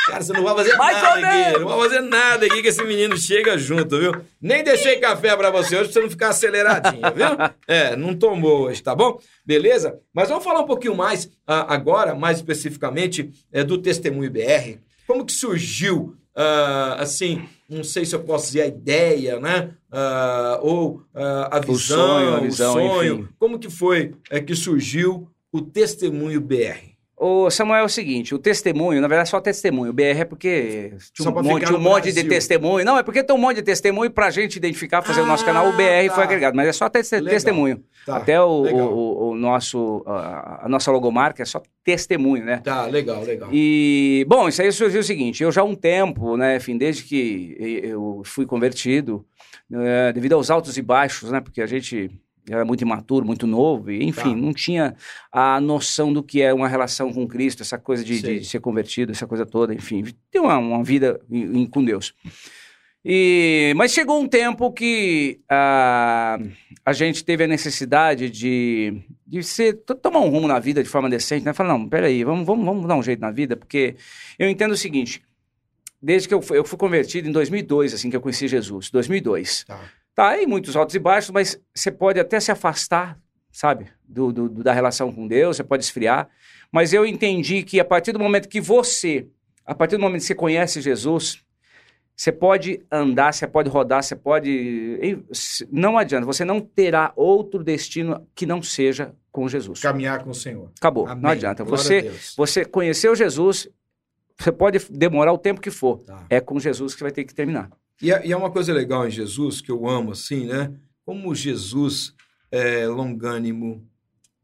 Cara, você não vai fazer Mais nada aqui. Não vai fazer nada aqui que esse menino chega junto, viu? Nem deixei café pra você hoje pra você não ficar aceleradinho, viu? É, não tomou hoje, tá bom? Beleza? Mas vamos falar um pouquinho mais ah, agora, mais especificamente, é, do Testemunho BR. Como que surgiu, ah, assim, não sei se eu posso dizer a ideia, né? Ah, ou a O visão, sonho, a visão, o sonho. enfim. Como que foi é, que surgiu o Testemunho BR? Ô, Samuel, é o seguinte, o testemunho, na verdade, só testemunho. O BR é porque tinha um monte, tinha um monte de testemunho. Não, é porque tem um monte de testemunho pra gente identificar, fazer o nosso canal. O BR tá. foi agregado, mas é só te- Legal. testemunho. Tá, Até o, o- o- nosso, a, a nossa logomarca é só testemunho, né? Tá, legal, legal. E, bom, isso aí surgiu o seguinte, eu já há um tempo, né, enfim, desde que eu fui convertido, eh, devido aos altos e baixos, né, porque a gente era muito imaturo, muito novo, e, enfim, Tá. não tinha a noção do que é uma relação com Cristo, essa coisa de, de ser convertido, essa coisa toda, enfim, ter uma, uma vida em- em- com Deus. E, mas chegou um tempo que ah, a gente teve a necessidade de, de ser, to- tomar um rumo na vida de forma decente, né? Falar, não, peraí, vamos, vamos, vamos dar um jeito na vida, porque eu entendo o seguinte, desde que eu fui, eu fui convertido em 2002, assim, que eu conheci Jesus, 2002. Tá. Tá aí muitos altos e baixos, mas você pode até se afastar, sabe, do, do- da relação com Deus, você pode esfriar, mas eu entendi que a partir do momento que você, a partir do momento que você conhece Jesus, você pode andar, você pode rodar, você pode. Não adianta, você não terá outro destino que não seja com Jesus. Caminhar com o Senhor. Acabou, Amém. não adianta. Glória Você, você conheceu Jesus, você pode demorar o tempo que for. Tá. É com Jesus que vai ter que terminar. E é, e é uma coisa legal em Jesus, que eu amo, assim, né? Como Jesus é longânimo,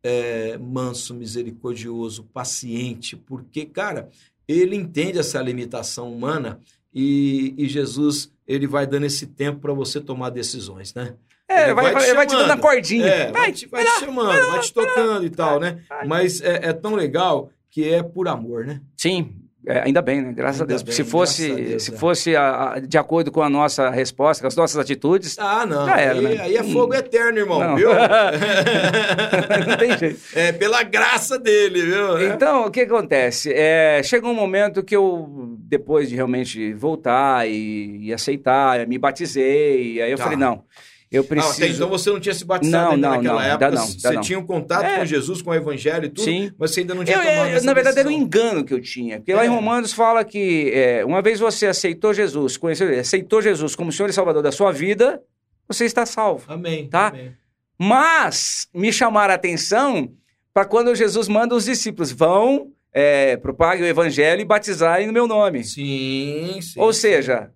é manso, misericordioso, paciente, porque, cara, ele entende essa limitação humana e, e Jesus, ele vai dando esse tempo para você tomar decisões, né? É, Ele vai, vai te vai, vai te dando a cordinha. É, vai, vai, te, vai te chamando, vai te tocando e tal, né? Mas é, é tão legal que é por amor, né? Sim, é, ainda bem, né? Graças a Deus. bem, se fosse, graças a Deus, se é. fosse a- de acordo com a nossa resposta, com as nossas atitudes, Ah, não. Já era, aí, né? aí é fogo eterno, irmão, Não. viu? *laughs* não tem jeito. é pela graça dele, viu? Então, o que acontece? É, chegou um momento que eu, depois de realmente voltar e, e aceitar, me batizei, aí eu Tá. falei, não, eu Ah, preciso... até então você não tinha se batizado Não, ainda não, naquela não, época. não, você não. tinha um contato É. com Jesus, com o evangelho e tudo, Sim. mas você ainda não tinha Eu- tomado eu- essa na verdade, era um engano que eu tinha. Porque lá É. em Romanos fala que é, uma vez você aceitou Jesus, conheceu, aceitou Jesus como Senhor e Salvador da sua vida, você está salvo. Amém. Tá? amém. Mas me chamaram a atenção para quando Jesus manda os discípulos vão, é, propaguem o evangelho e batizarem no meu nome. Sim, sim. Ou seja,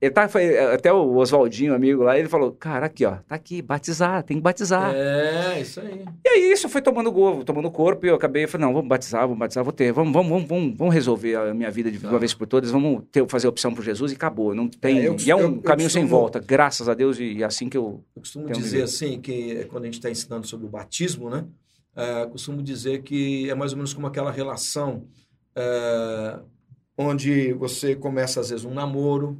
ele tá, foi, até o Oswaldinho, amigo lá, ele falou: Cara, aqui, ó, tá aqui, batizar, tem que batizar. É, isso aí. E aí isso foi tomando go- tomando corpo e eu acabei falei, não, vamos batizar, vamos batizar, vou ter, vamos, vamos, vamos, vamos, resolver a minha vida de Tá. uma vez por todas, vamos ter, fazer opção por Jesus e acabou. Não tem, É, eu e é um costumo- eu caminho sem volta, graças a Deus, e é assim que eu. Eu costumo um dizer nível. assim, que quando a gente está ensinando sobre o batismo, né? é, costumo dizer que é mais ou menos como aquela relação é, onde você começa, às vezes, um namoro,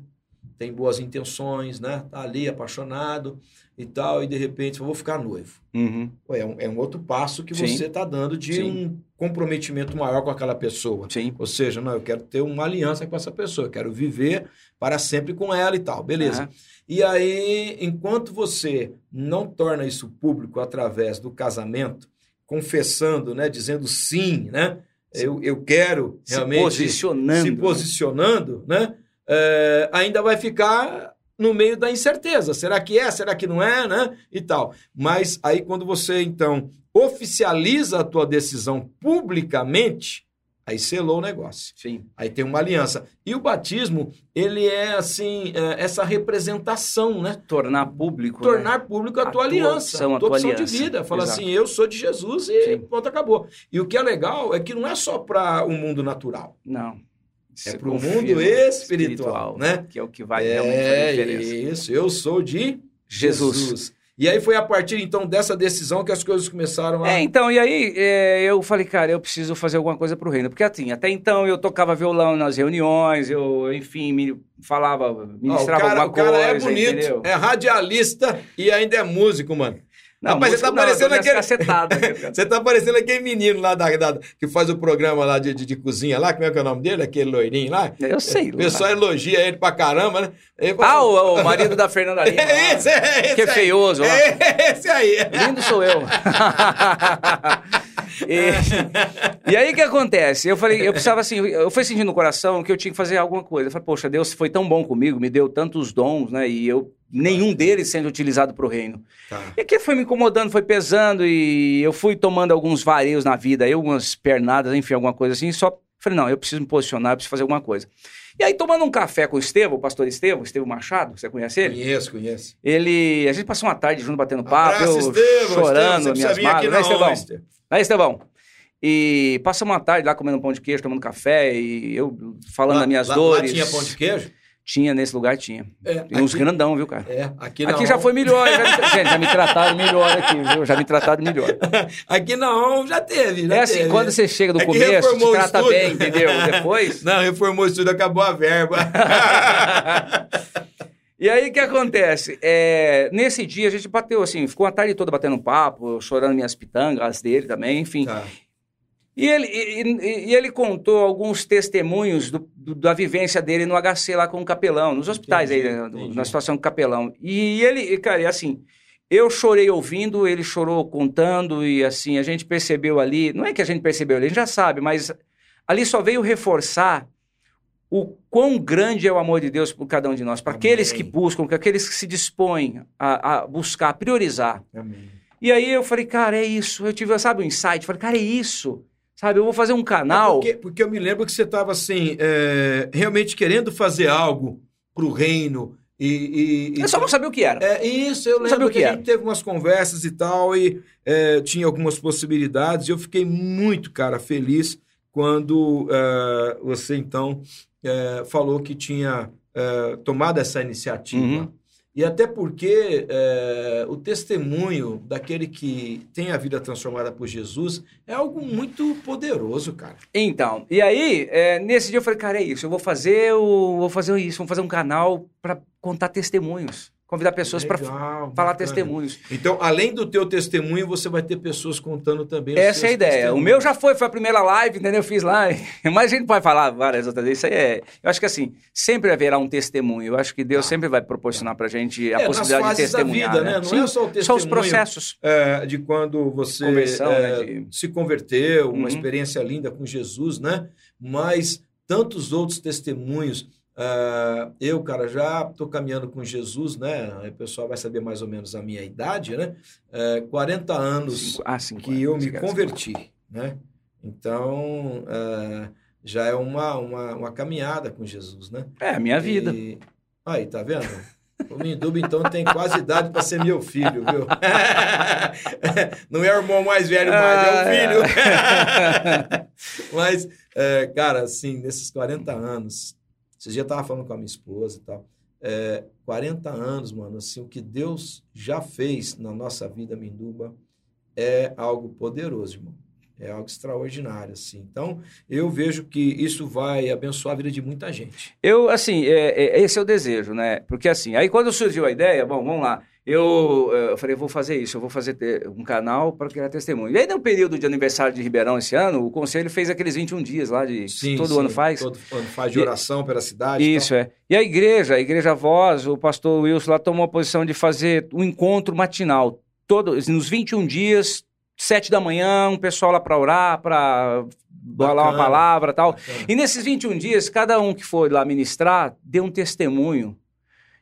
tem boas intenções, né? Tá ali apaixonado e tal, e de repente, eu vou ficar noivo. Pô, É um, é um outro passo que Sim. você está dando de Sim. um comprometimento maior com aquela pessoa. Sim. Ou seja, não, eu quero ter uma aliança com essa pessoa, eu quero viver para sempre com ela e tal, beleza. Aham. E aí, enquanto você não torna isso público através do casamento, confessando, né, dizendo sim, né, eu, eu quero Se realmente posicionando. se posicionando, né, é, ainda vai ficar no meio da incerteza. Será que é? Será que não é, né? E tal. Mas aí quando você então oficializa a tua decisão publicamente, aí selou o negócio. Sim. Aí tem uma aliança. E o batismo, ele é assim, é, essa representação, né? Tornar público. né? Tornar público a, A tua tua aliança, opção, a tua tua opção de aliança. vida. Fala Exato. assim, eu sou de Jesus e Sim. pronto, acabou. E o que é legal é que não é só para o mundo natural. Não. É para o mundo espiritual, espiritual, né? Que é o que vai é, realmente a diferença. Isso, eu sou de Jesus. Jesus. E aí foi a partir então dessa decisão que as coisas começaram a. É, então, e aí é, eu falei, cara, eu preciso fazer alguma coisa pro reino. Porque assim, até então eu tocava violão nas reuniões, eu, enfim, me falava, ministrava ah, alguma coisa. O cara é bonito, entendeu? é radialista e ainda é músico, mano. Não, mas você tá parecendo aquele. *laughs* você tá parecendo aquele menino lá da, da, que faz o programa lá de, de, de, cozinha lá, como é que é o nome dele? Aquele loirinho lá. Eu sei. O pessoal elogia ele pra caramba, né? Ah, o, o, *laughs* marido da Fernanda Lima. É esse, é esse. Que é feioso, É esse aí. Lindo sou eu. *laughs* E, *laughs* e, aí o que acontece? Eu falei, eu precisava assim, eu fui sentindo no coração que eu tinha que fazer alguma coisa. Eu falei, poxa, Deus foi tão bom comigo, me deu tantos dons, né? E eu nenhum deles sendo utilizado para o reino. Tá. E aquilo foi me incomodando, foi pesando e eu fui tomando alguns vareios na vida, algumas pernadas, enfim, alguma coisa assim. Só falei, não, eu preciso me posicionar, eu preciso fazer alguma coisa. E aí, tomando um café com o Estevão, o pastor Estevão, Estevão Machado, você conhece ele? Conheço, conheço. Ele, a gente passou uma tarde junto batendo papo, Abraço, eu Estevão, chorando, Estevão, minhas mágoas. Né, Estevão? Aí, Estevão. E passamos uma tarde lá comendo pão de queijo, tomando café e eu falando lá, das minhas lá, dores. Lá tinha pão de queijo? Tinha, nesse lugar tinha. É, e uns grandão, viu, cara? É, aqui Aqui já foi melhor. Já *laughs* me, gente, já me trataram melhor aqui, viu? Já me trataram melhor. *laughs* aqui não, já teve, já É assim, teve. quando você chega do é começo, te trata bem, entendeu? *laughs* Depois... Não, reformou o estúdio, acabou a verba. E aí o que acontece? É, nesse dia a gente bateu assim, ficou a tarde toda batendo papo, chorando minhas pitangas dele também, enfim. Tá. E ele, e, e ele contou alguns testemunhos do, do, da vivência dele no HC lá com o capelão, nos hospitais entendi, aí, entendi. na situação com o capelão. E ele, cara, assim, eu chorei ouvindo, ele chorou contando, e assim, a gente percebeu ali, não é que a gente percebeu ali, a gente já sabe, mas ali só veio reforçar o quão grande é o amor de Deus por cada um de nós, para aqueles que buscam, para aqueles que se dispõem a, a buscar, a priorizar. Amém. E aí eu falei, cara, é isso. Eu tive, sabe, um insight. Falei, cara, é isso. Sabe, eu vou fazer um canal. É porque, porque, eu me lembro que você estava assim, é, realmente querendo fazer algo para o reino. E, e, eu só não sabia o que era. É, isso, eu lembro que, que a gente teve umas conversas e tal, e é, tinha algumas possibilidades, e eu fiquei muito, cara, feliz quando é, você, então, é, falou que tinha é, tomado essa iniciativa. Uhum. E até porque é, o testemunho daquele que tem a vida transformada por Jesus é algo muito poderoso, cara. Então, e aí, é, nesse dia eu falei, cara, é isso, eu vou fazer, o, vou fazer isso, vou fazer um canal para contar testemunhos convidar pessoas para falar bacana. testemunhos. Então, além do teu testemunho, você vai ter pessoas contando também Essa é a ideia. O meu já foi, foi a primeira live, entendeu? Eu fiz lá, *laughs* mas a gente pode falar várias outras vezes. Isso aí é... Eu acho que assim, sempre haverá um testemunho. Eu acho que Deus ah. sempre vai proporcionar para a gente a é, possibilidade de testemunhar. Da vida, né? né? Não Sim, é só o testemunho. São os processos. É, de quando você é, né, de... se converteu, uma uhum. experiência linda com Jesus, né? Mas tantos outros testemunhos Uh, eu, cara, já estou caminhando com Jesus, né? O pessoal vai saber mais ou menos a minha idade, né? Uh, 40 anos Cinco, ah, que eu me converti, né? Então, uh, já é uma, uma, uma, caminhada com Jesus, né? É, a minha vida. Aí, tá vendo? O Minduba, então, tem quase idade para ser meu filho, viu? *laughs* Não é o irmão mais velho, mais, é o filho. *laughs* Mas, é, cara, assim, nesses 40 anos, vocês já estavam falando com a minha esposa e tal. É, 40 anos, mano, assim, o que Deus já fez na nossa vida, Minduba, é algo poderoso, irmão. É algo extraordinário, assim. Então, eu vejo que isso vai abençoar a vida de muita gente. Eu, assim, é, é, esse é o desejo, né? Porque, assim, aí quando surgiu a ideia, bom, vamos lá. Eu, eu falei, vou fazer isso, eu vou fazer um canal para criar testemunho. E aí, no período de aniversário de Ribeirão esse ano, o conselho fez aqueles 21 dias lá, de sim, todo sim, ano faz. Todo ano faz de oração e, pela cidade. Isso, é. E a igreja, a igreja Voz, o pastor Wilson lá tomou a posição de fazer um encontro matinal. Todo, nos 21 dias, sete da manhã, um pessoal lá para orar, para falar uma palavra tal. Bacana. E nesses 21 dias, cada um que foi lá ministrar, deu um testemunho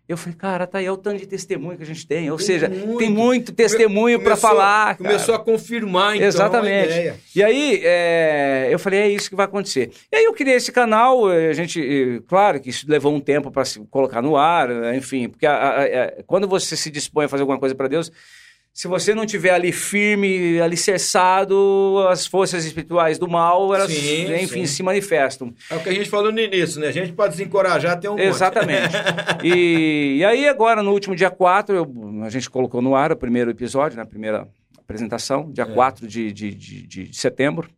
eu falei, cara, tá aí é o tanto de testemunho que a gente tem. Ou tem seja, muito. tem muito testemunho para falar. Começou cara. a confirmar, então, Exatamente. E aí, é, eu falei, é isso que vai acontecer. E aí eu criei esse canal, a gente, claro que isso levou um tempo para se colocar no ar, enfim, porque a, a, a, quando você se dispõe a fazer alguma coisa para Deus, se você não tiver ali firme, alicerçado, as forças espirituais do mal, elas, sim, enfim, sim. se manifestam. É o que a gente falou no início, né? A gente pode desencorajar até um Exatamente. *laughs* e, e aí, agora, no último dia 4, eu, a gente colocou no ar o primeiro episódio, na né? primeira apresentação, dia é. 4 de, de, de, de setembro.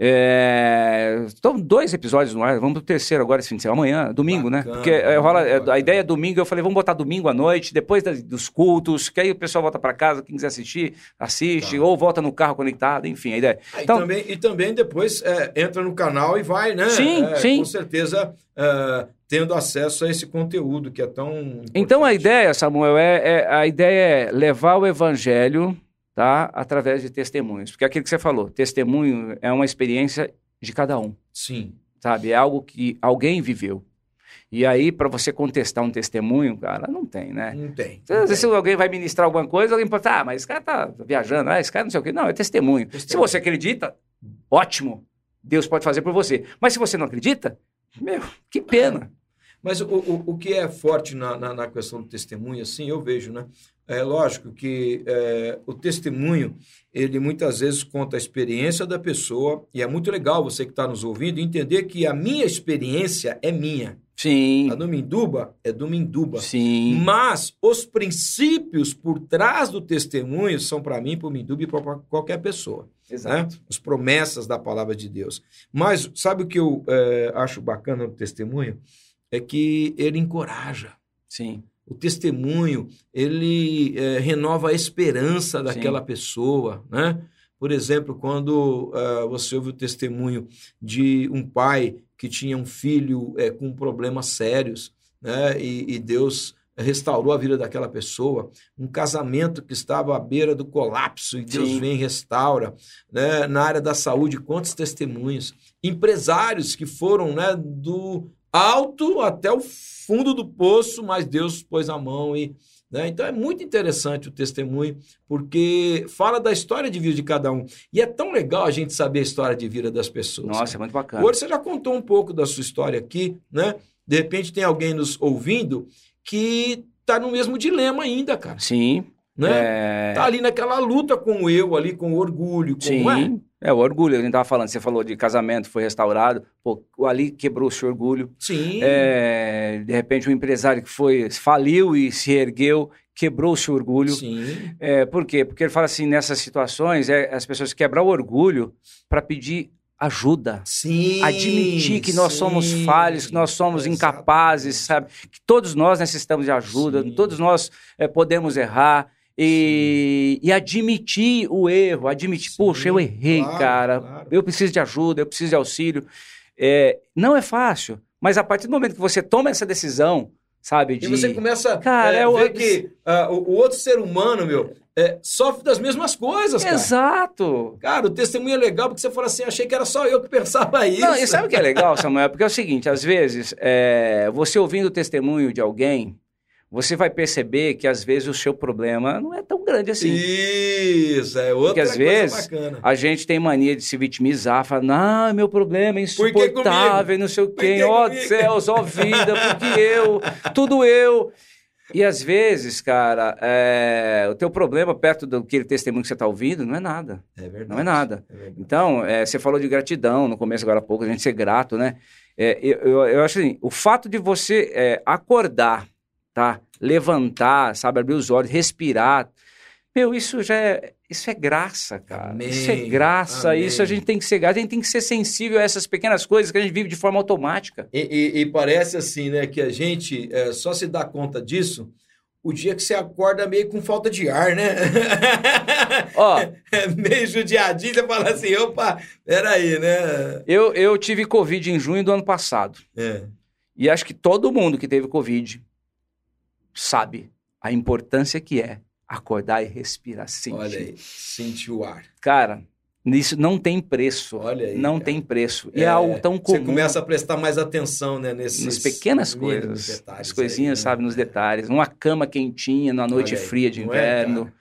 É... Então, dois episódios no ar. Vamos pro terceiro agora, esse fim de semana. Amanhã, domingo, né? bacana, né? Porque é, rola, é, a ideia é domingo. Eu falei, vamos botar domingo à noite, depois das, dos cultos, que aí o pessoal volta para casa, quem quiser assistir, assiste, tá. ou volta no carro conectado, enfim, a ideia. Ah, então, e, também, e também depois é, entra no canal e vai, né? Sim, é, sim. Com certeza, é, tendo acesso a esse conteúdo que é tão. Importante. Então, a ideia, Samuel, é, a ideia é levar o evangelho tá? Através de testemunhos. Porque é aquilo que você falou, testemunho é uma experiência de cada um. Sim. Sabe? É algo que alguém viveu. E aí, para você contestar um testemunho, cara, não tem, né? Não tem. Às vezes, se alguém vai ministrar alguma coisa, alguém pode falar, ah, mas esse cara tá viajando, ah, esse cara não sei o quê. Não, é testemunho. testemunho. Se você acredita, ótimo. Deus pode fazer por você. Mas se você não acredita, meu, que pena. Mas o, o, o que é forte na, na, na, questão do testemunho, assim, eu vejo, né? É lógico que é, o testemunho, ele muitas vezes conta a experiência da pessoa, e é muito legal você que está nos ouvindo entender que a minha experiência é minha. Sim. A do Minduba é do Minduba. Sim. Mas os princípios por trás do testemunho são para mim, para o Minduba e para qualquer pessoa. Né? Exato. Né? As promessas da palavra de Deus. Mas sabe o que eu é, acho bacana no testemunho? É que ele encoraja. Sim. O testemunho, ele é, renova a esperança daquela Sim. pessoa, né? Por exemplo, quando uh, você ouve o testemunho de um pai que tinha um filho é, com problemas sérios, né? E, e, Deus restaurou a vida daquela pessoa, um casamento que estava à beira do colapso e Deus Sim. vem e restaura, né? Na área da saúde, quantos testemunhos? Empresários que foram, né, do alto até o fundo do poço, mas Deus pôs a mão e. Né? Então é muito interessante o testemunho, porque fala da história de vida de cada um. E é tão legal a gente saber a história de vida das pessoas. Nossa, é muito bacana. Hoje você já contou um pouco da sua história aqui, né? De repente tem alguém nos ouvindo que está no mesmo dilema ainda, cara. Sim. Né? É... Tá ali naquela luta com o eu, ali com o orgulho. Com, Sim. É? É, o orgulho, a gente tava falando, você falou de casamento, foi restaurado, pô, ali quebrou seu orgulho. Sim. É, de repente um empresário que foi, faliu e se ergueu, quebrou seu orgulho. Sim. É, por quê? Porque ele fala assim, nessas situações, é, as pessoas quebram o orgulho para pedir ajuda. Sim. Admitir que nós sim, somos falhos, que nós somos incapazes, sabe? Que todos nós necessitamos de ajuda, sim. todos nós é, podemos errar. E, e, admitir o erro, admitir, Sim, poxa, eu errei, claro, cara, claro. eu preciso de ajuda, eu preciso de auxílio. É, não é fácil, mas a partir do momento que você toma essa decisão, sabe? De... E você começa cara, é, a ver que uh, o, o, outro ser humano, meu, é, sofre das mesmas coisas, cara. Exato. Cara, o testemunho é legal porque você fala assim, achei que era só eu que pensava isso. Não, e sabe o que é legal, Samuel? Porque é o seguinte, às vezes, é, você ouvindo o testemunho de alguém, você vai perceber que às vezes o seu problema não é tão grande assim. Isso, é outra Porque às vezes bacana. a gente tem mania de se vitimizar, falar, não, meu problema é insuportável, não sei o quê, ó oh, céus, ó oh, vida, porque *laughs* eu, tudo eu. E às vezes, cara, é, o teu problema perto do que testemunho que você está ouvindo não é nada. É verdade. Não é nada. É então, é, você falou de gratidão no começo, agora há pouco, a gente ser grato, né? É, eu, eu, eu, acho assim, o fato de você é, acordar tá? Levantar, sabe, abrir os olhos, respirar. Meu, isso já é, isso é graça, cara. Amém. Isso é graça, Amém. isso a gente tem que ser, a gente tem que ser sensível a essas pequenas coisas que a gente vive de forma automática. E, e, e parece assim, né, que a gente é, só se dá conta disso o dia que você acorda meio com falta de ar, né? Ó, *laughs* é meio judiadinho, você fala assim, opa, peraí, né? Eu, eu tive Covid em junho do ano passado. É. E acho que todo mundo que teve Covid sabe a importância que é acordar e respirar, sentir. Olha aí, sentir o ar. Cara, isso não tem preço. Olha aí. Não cara. tem preço. E é, é, algo tão comum. Você começa a prestar mais atenção, né? Nesses Nas pequenas coisas. As coisinhas, aí, sabe? Nos detalhes. Uma cama quentinha numa noite fria de é, inverno.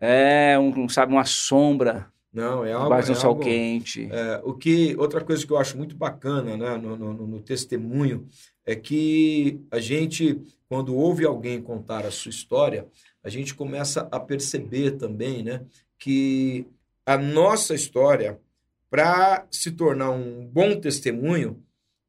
É, é um, sabe, uma sombra. Não, é algo. É um sol algo, quente. É, o que, outra coisa que eu acho muito bacana né, no, no, no testemunho é que a gente quando ouve alguém contar a sua história, a gente começa a perceber também, né, que a nossa história, para se tornar um bom testemunho,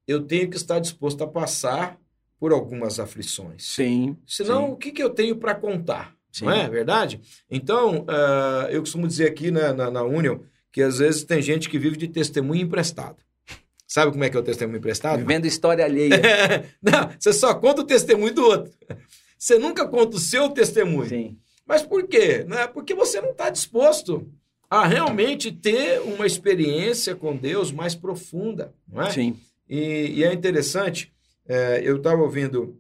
eu tenho que estar disposto a passar por algumas aflições. Sim. Senão, sim. o que, que eu tenho para contar? Sim. Não é verdade? Então, uh, eu costumo dizer aqui na, na, na Union que às vezes tem gente que vive de testemunho emprestado. Sabe como é que é o testemunho emprestado? Vivendo história alheia. *laughs* Não, você só conta o testemunho do outro. Você nunca conta o seu testemunho. Sim. Mas por quê? Né? Porque você não está disposto a realmente ter uma experiência com Deus mais profunda. Não é? Sim. E, e é interessante, é, eu estava ouvindo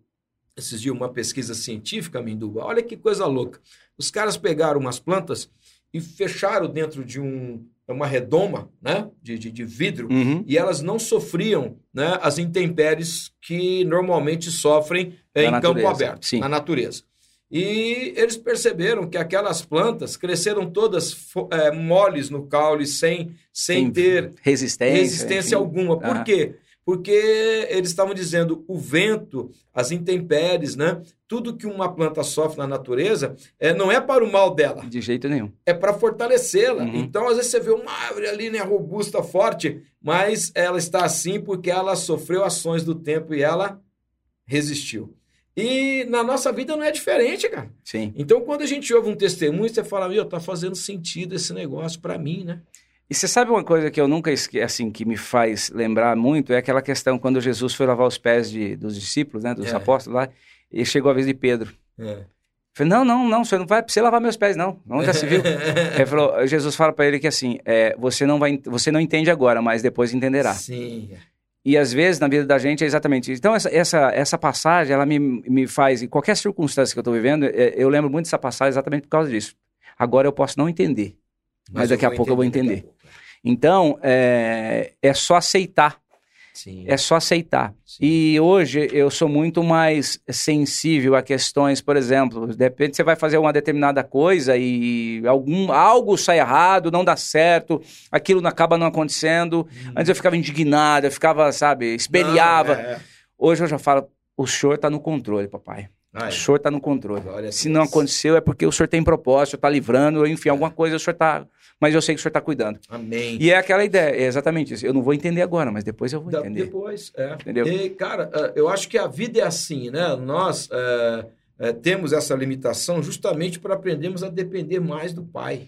esses dias uma pesquisa científica, Minduba. Olha que coisa louca. Os caras pegaram umas plantas e fecharam dentro de um, uma redoma né, de, de, de vidro Uhum. e elas não sofriam né, as intempéries que normalmente sofrem é, Na em campo natureza, aberto, sim. na natureza. E eles perceberam que aquelas plantas cresceram todas é, moles no caule, sem, sem Sem ter Resistência. resistência enfim. alguma. Por Aham. quê? Porque eles estavam dizendo o vento, as intempéries, né? Tudo que uma planta sofre na natureza é, não é para o mal dela, De jeito nenhum. é para fortalecê-la. Uhum. Então, às vezes, você vê uma árvore ali, né, robusta, forte, mas ela está assim porque ela sofreu ações do tempo e ela resistiu. E na nossa vida não é diferente, cara. Sim. Então, quando a gente ouve um testemunho, você fala, meu, tá fazendo sentido esse negócio para mim, né? E você sabe uma coisa que eu nunca esqueço, assim, que me faz lembrar muito, é aquela questão quando Jesus foi lavar os pés de, dos discípulos, né, dos É. apóstolos lá, e chegou a vez de Pedro. É. Falei, não, não, não, você não vai precisar lavar meus pés, não. Onde já se viu? *laughs* Ele falou, Jesus fala para ele que assim, é, você não vai, você não entende agora, mas depois entenderá. Sim. E às vezes na vida da gente é exatamente isso. Então essa, essa, essa passagem, ela me, me faz, em qualquer circunstância que eu estou vivendo, é, eu lembro muito dessa passagem exatamente por causa disso. Agora eu posso não entender, mas, daqui a pouco eu vou entender. Então é, é só aceitar, Sim. é só aceitar. Sim. E hoje eu sou muito mais sensível a questões, por exemplo, de repente você vai fazer uma determinada coisa e algum, algo sai errado, não dá certo, aquilo não acaba não acontecendo. Antes eu ficava indignado, eu ficava, sabe, espelhava. Não, é. Hoje eu já falo, o senhor está no controle, papai. Ah, O é. senhor está no controle. Se não aconteceu é porque o senhor tem propósito, está livrando, enfim, É. alguma coisa o senhor está... Mas eu sei que o senhor está cuidando. Amém. E é aquela ideia, é exatamente isso. Eu não vou entender agora, mas depois eu vou entender. Depois, é. Entendeu? E, cara, eh, eu acho que a vida é assim, né? Nós eh, eh, temos essa limitação justamente para aprendermos a depender mais do Pai,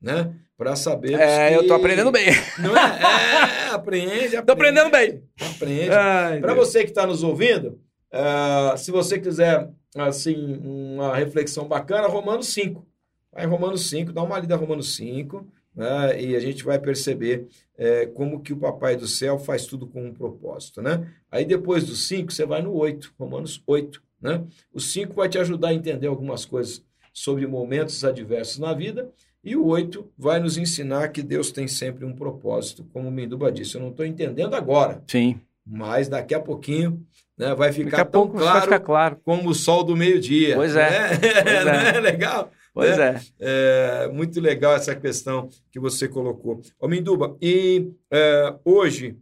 né? Para sabermos É, que... eu tô aprendendo bem. *laughs* Não é? É, aprende, aprende. Tô aprendendo bem. Aprende. Para você que está nos ouvindo, ah, se você quiser, assim, uma reflexão bacana, Romanos 5. Vai em Romanos 5, dá uma lida em Romanos 5, né? E a gente vai perceber eh, como que o Papai do Céu faz tudo com um propósito, né? Aí depois do 5, você vai no 8, Romanos 8, né? O 5 vai te ajudar a entender algumas coisas sobre momentos adversos na vida. E o 8 vai nos ensinar que Deus tem sempre um propósito, como o Minduba disse. Eu não estou entendendo agora, Sim. mas daqui a pouquinho né, vai ficar tão claro ficar claro. como o sol do meio-dia. Pois é. Né? Pois *laughs* é. é legal? Pois né? é. É muito legal essa questão que você colocou. Ô Minduba, e é, hoje,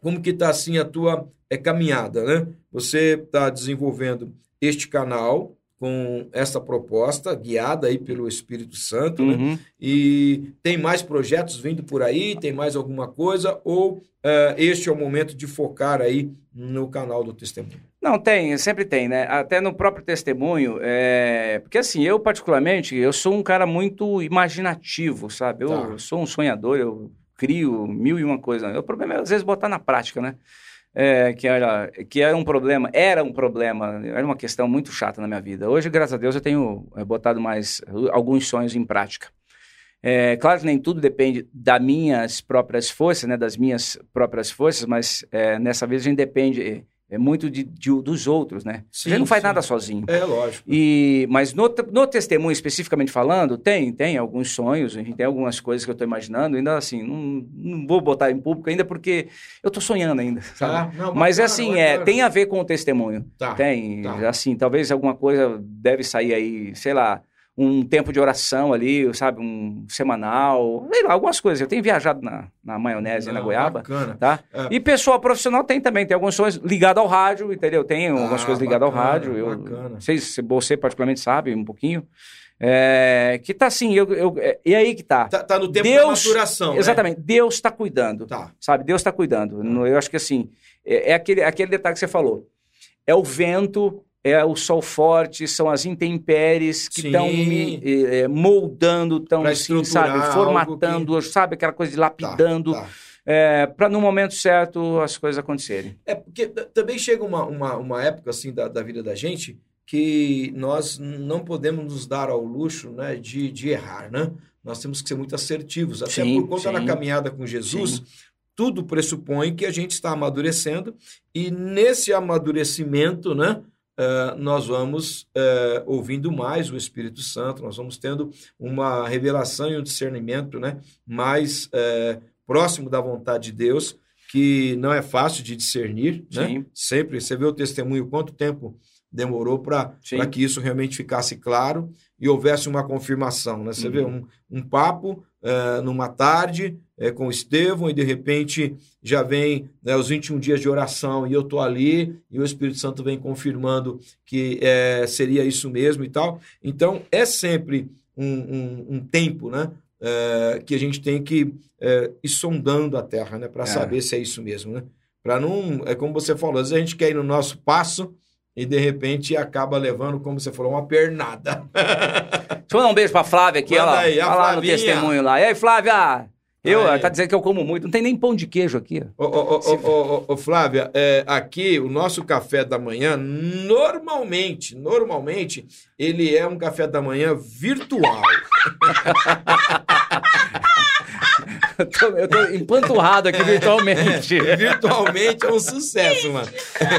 como que está assim a tua é, caminhada, né? Você está desenvolvendo este canal com essa proposta, guiada aí pelo Espírito Santo, né? Uhum. E tem mais projetos vindo por aí? Tem mais alguma coisa? Ou eh, este é o momento de focar aí no canal do Testemunho? Não, tem, sempre tem, né? Até no próprio testemunho, é... porque assim, eu particularmente, eu sou um cara muito imaginativo, sabe? Eu Tá. sou um sonhador, eu crio mil e uma coisa. O problema é, às vezes, botar na prática, né? É, que, era, que era um problema, era um problema, era uma questão muito chata na minha vida. Hoje, graças a Deus, eu tenho é, botado mais alguns sonhos em prática. É, claro que nem tudo depende das minhas próprias forças, né, das minhas próprias forças, mas é, nessa vez a gente depende é, muito de, de- dos outros, né? Sim, gente não faz sim. nada sozinho. É lógico. E, mas no, no testemunho especificamente falando, tem, tem alguns sonhos, tem algumas coisas que eu estou imaginando, ainda assim, não, não vou botar em público ainda porque eu estou sonhando ainda? Tá? Não, Mas bacana, assim, é, tem a ver com o testemunho. Tá, Tem, tá. assim, talvez alguma coisa deve sair aí, sei lá, um tempo de oração ali, sabe, um semanal, sei lá, algumas coisas. Eu tenho viajado na, na maionese na goiaba, bacana. tá? É. E pessoal profissional tem também, tem algumas coisas ligadas ao rádio, entendeu? Tem algumas ah, coisas ligadas ao rádio. Eu bacana. sei se você particularmente sabe um pouquinho. É, que tá assim, eu, eu, é, e aí que tá. Tá, tá no tempo Deus, da maturação. Né? Exatamente, né? Deus está cuidando. Tá. Sabe, Deus está cuidando. Tá. Eu acho que assim, é, é, aquele, aquele detalhe que você falou. É o vento, é o sol forte, são as intempéries que estão me é, moldando, estão assim, sabe, formatando, que... sabe, aquela coisa de lapidando. Tá, tá. É, para no momento certo as coisas acontecerem. É, porque também chega uma, uma, uma época assim da, da vida da gente que nós não podemos nos dar ao luxo né, de, de errar, né? Nós temos que ser muito assertivos, até sim, por conta sim. da caminhada com Jesus. Sim. Tudo pressupõe que a gente está amadurecendo e nesse amadurecimento, né, uh, nós vamos uh, ouvindo mais o Espírito Santo, nós vamos tendo uma revelação e um discernimento, né, mais uh, próximo da vontade de Deus, que não é fácil de discernir, né? Sempre você vê o testemunho quanto tempo demorou para que isso realmente ficasse claro e houvesse uma confirmação. Né? Você uhum. vê um, um papo numa tarde uh, com o Estevão e de repente já vem né, os 21 dias de oração e eu estou ali e o Espírito Santo vem confirmando que uh, seria isso mesmo e tal. Então é sempre um, um, um tempo né, que a gente tem que ir sondando a terra né, para é. saber se é isso mesmo. Né? Para não, é como você falou, às vezes a gente quer ir no nosso passo e de repente acaba levando, como você falou, uma pernada. *laughs* Deixa eu dar um beijo pra Flávia aqui, Manda ela. Aí, a lá no testemunho lá. E aí, Flávia? Eu, aí. tá dizendo que eu como muito. Não tem nem pão de queijo aqui. Ô, ô, ô, ô Flávia, é, aqui o nosso café da manhã, normalmente, normalmente, ele é um café da manhã virtual. *laughs* eu, tô, eu tô empanturrado aqui virtualmente. É, *laughs* virtualmente é um sucesso, mano.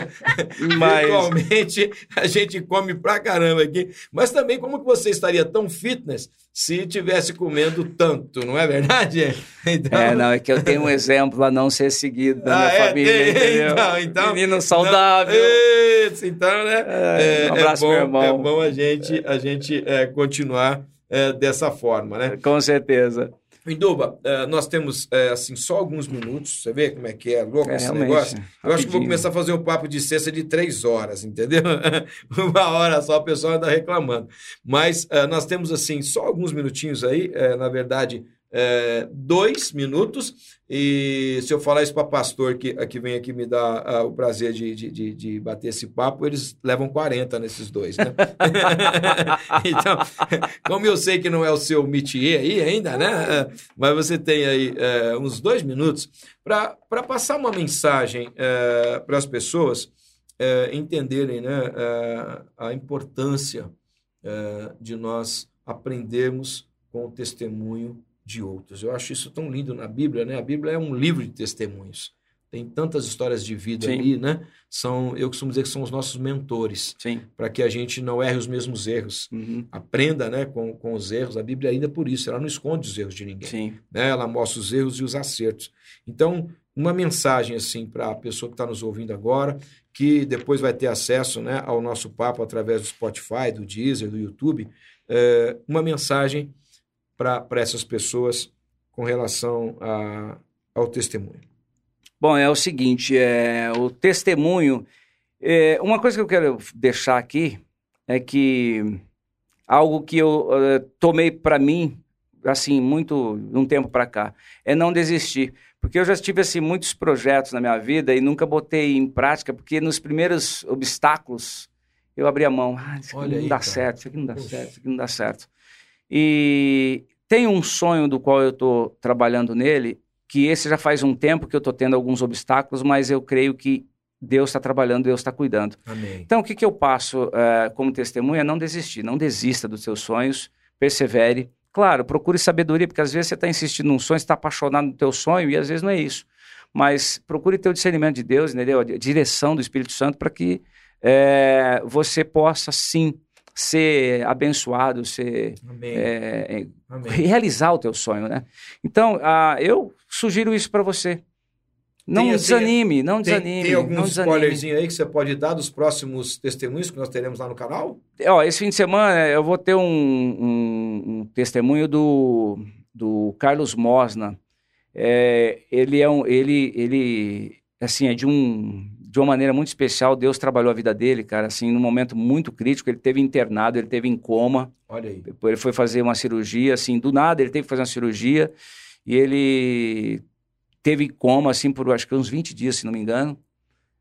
*laughs* Mas... Virtualmente a gente come pra caramba aqui. Mas também, como que você estaria tão fitness se tivesse comendo tanto, não é verdade? Então... É, não, é que eu tenho um exemplo a não ser seguido da minha ah, é, família, tem, *laughs* então, então, Menino saudável. Não, isso, então, né? É, um abraço, é bom, meu irmão. É bom a gente, a gente é, continuar é, dessa forma, né? Com certeza. Induba, uh, nós temos uh, assim só alguns minutos. Você vê como é que é louco é, esse negócio? Rapidinho. Eu acho que vou começar a fazer um papo de sexta de três horas, entendeu? *laughs* Uma hora só, o pessoal anda reclamando. Mas uh, nós temos assim só alguns minutinhos aí, na verdade, é, dois minutos. E se eu falar isso para pastor que, que vem aqui me dar uh, o prazer de, de, de, de, bater esse papo, eles levam 40 nesses dois, né? *laughs* então, *laughs* como eu sei que não é o seu métier aí ainda, né? Mas você tem aí uh, uns dois minutos para passar uma mensagem uh, para as pessoas entenderem né, a importância de nós aprendermos com o testemunho de outros. Eu acho isso tão lindo na Bíblia, né? A Bíblia é um livro de testemunhos. Tem tantas histórias de vida Sim. ali, né? São, eu costumo dizer que são os nossos mentores, para que a gente não erre os mesmos erros. Uhum. Aprenda, né, com, com os erros. A Bíblia ainda é por isso, ela não esconde os erros de ninguém. Sim. Né? Ela mostra os erros e os acertos. Então, uma mensagem assim para a pessoa que está nos ouvindo agora, que depois vai ter acesso, né, ao nosso papo através do Spotify, do Deezer, do YouTube, é, uma mensagem para essas pessoas com relação a, ao testemunho? Bom, é o seguinte, é, o testemunho. É, uma coisa que eu quero deixar aqui é que algo que eu uh, tomei para mim, assim, muito um tempo para cá, é não desistir. Porque eu já tive assim, muitos projetos na minha vida e nunca botei em prática, porque nos primeiros obstáculos eu abri a mão. Ah, isso aqui Olha não aí, dá cara. certo, isso aqui não dá Poxa. certo, isso aqui não dá certo. E tem um sonho do qual eu estou trabalhando nele, que esse já faz um tempo que eu estou tendo alguns obstáculos, mas eu creio que Deus está trabalhando, Deus está cuidando. Amém. Então, o que, que eu passo uh, como testemunha? É não desistir, não desista dos seus sonhos, persevere. Claro, procure sabedoria, porque às vezes você está insistindo num sonho, está apaixonado no teu sonho e às vezes não é isso. Mas procure ter o discernimento de Deus, entendeu? a direção do Espírito Santo para que é, você possa sim ser abençoado, ser é, é realizar o teu sonho, né? Então, uh, eu sugiro isso para você. Não Tem, assim, desanime, não Tem, desanime. tem não alguns desanime. spoilerzinhos aí que você pode dar dos próximos testemunhos que nós teremos lá no canal? Ó, esse fim de semana eu vou ter um, um- um testemunho do, do Carlos Mosna. É, ele é um, ele, ele, assim, é de um, de uma maneira muito especial. Deus trabalhou a vida dele, cara, assim, num momento muito crítico. Ele teve internado, ele teve em coma. Olha aí. Depois ele foi fazer uma cirurgia, assim, do nada ele teve que fazer uma cirurgia e ele teve em coma, assim, por acho que uns 20 dias, se não me engano.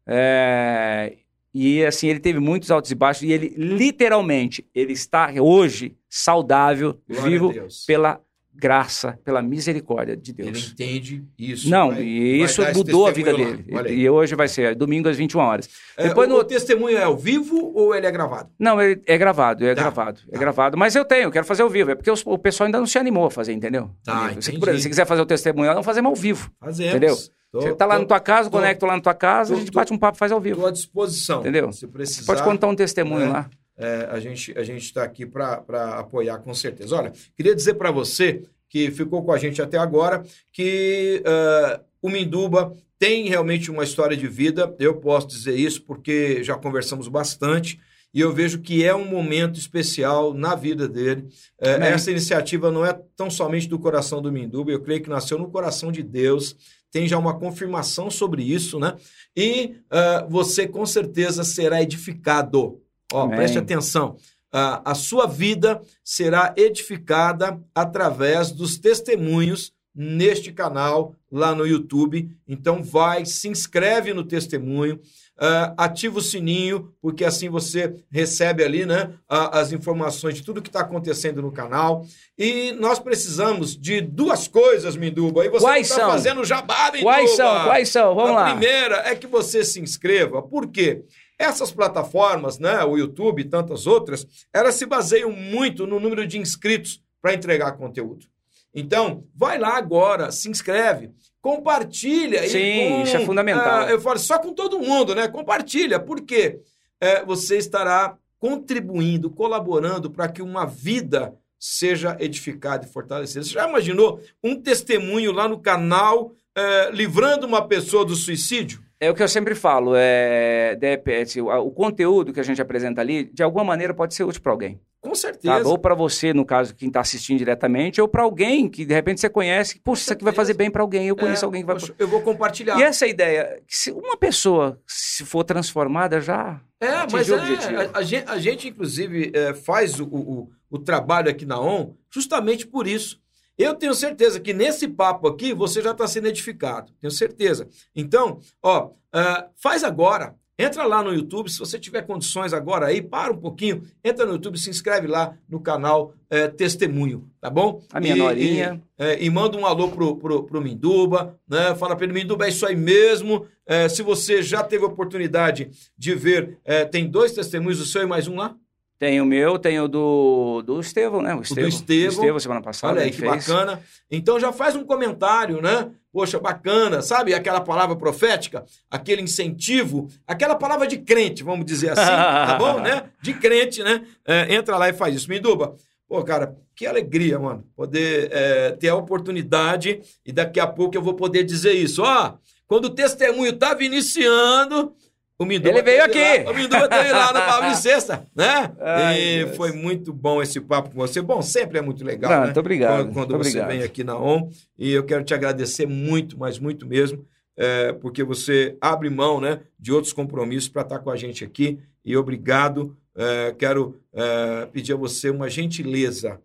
É, e, assim, ele teve muitos altos e baixos e ele, literalmente, ele está hoje saudável, Glória vivo pela graça, pela misericórdia de Ele Deus. entende isso. Não, vai- e isso mudou a vida dele. E hoje vai ser domingo às 21 horas. É, Depois o, no- o testemunho é ao vivo ou ele é gravado? Não, ele é gravado, é Tá, gravado, é tá. gravado. Mas eu tenho, eu quero fazer ao vivo. É porque os- o pessoal ainda não se animou a fazer, entendeu? Tá, por exemplo, se quiser fazer o testemunho, vamos fazer ao vivo. Fazemos. Entendeu? Tô- Você tá lá tô- na tua casa, tô- conecta lá na tua casa, tô- a gente bate um papo e faz ao vivo. Estou à disposição. Entendeu? Se precisar. Você pode contar um testemunho né? lá. É, a gente a gente está aqui para apoiar com certeza. Olha, queria dizer para você que ficou com a gente até agora que ah, o Minduba tem realmente uma história de vida. Eu posso dizer isso porque já conversamos bastante e eu vejo que é um momento especial na vida dele. É, essa iniciativa não é tão somente do coração do Minduba, eu creio que nasceu no coração de Deus. Tem já uma confirmação sobre isso, né? E ah, você com certeza será edificado. Ó, Amém. preste atenção. Ah, a sua vida será edificada através dos testemunhos neste canal lá no YouTube. Então vai, se inscreve no testemunho, ah, ativa o sininho, porque assim você recebe ali, né, a- as informações de tudo que está acontecendo no canal. E nós precisamos de duas coisas, Minduba. E você Quais está fazendo jabá, Minduba. Quais são? Quais são? Vamos a lá. primeira é que você se inscreva. Por quê? Essas plataformas, né, o YouTube e tantas outras, elas se baseiam muito no número de inscritos para entregar conteúdo. Então, vai lá agora, se inscreve, compartilha. Sim, com, isso é fundamental. ah, eu falo só com todo mundo, né? Compartilha, porque é, você estará contribuindo, colaborando para que uma vida seja edificada e fortalecida. Você já imaginou um testemunho lá no canal é, livrando uma pessoa do suicídio? É o que eu sempre falo, é, de repente, o, o conteúdo que a gente apresenta ali, de alguma maneira pode ser útil para alguém. Com certeza. Tá? Ou para você, no caso, quem está assistindo diretamente, ou para alguém que de repente você conhece, poxa, isso aqui vai fazer bem para alguém, eu conheço É, alguém que vai... poxa, eu vou compartilhar. E essa ideia, se uma pessoa se for transformada já É, mas é, a, a gente, a gente, inclusive, é, faz o, o, o trabalho aqui na ON justamente por isso. Eu tenho certeza que nesse papo aqui você já está sendo edificado. Tenho certeza. Então, ó, ah, faz agora. Entra lá no YouTube, se você tiver condições agora aí, para um pouquinho, entra no YouTube, se inscreve lá no canal é, Testemunho, tá bom? A minha E- norinha. E, é, e manda um alô pro, pro, pro Minduba, né? Fala para ele, Minduba, é isso aí mesmo. É, se você já teve a oportunidade de ver, tem dois testemunhos, o seu e mais um lá? Tem o meu, tem o do, do Estevão, né? O Estevão. Estevão. Estevão, semana passada. Olha aí que fez. bacana. Então já faz um comentário, né? Poxa, bacana, sabe aquela palavra profética, aquele incentivo, aquela palavra de crente, vamos dizer assim, tá bom, né? *laughs* De crente, né? É, entra lá e faz isso. Minduba, pô, cara, que alegria, mano, poder é, ter a oportunidade e daqui a pouco eu vou poder dizer isso. Ó, quando o testemunho tava iniciando, o Minduba Ele veio aqui. Lá, o Minduba teve lá no Papo de *laughs* Sexta, né? Ai, e Deus. foi muito bom esse papo com você. Bom, sempre é muito legal, Não, né? muito obrigado, Quando, quando muito você obrigado. vem aqui na ON. E eu quero te agradecer muito, mas muito mesmo, é, porque você abre mão né, de outros compromissos para estar com a gente aqui. E obrigado. É, quero é, pedir a você uma gentileza,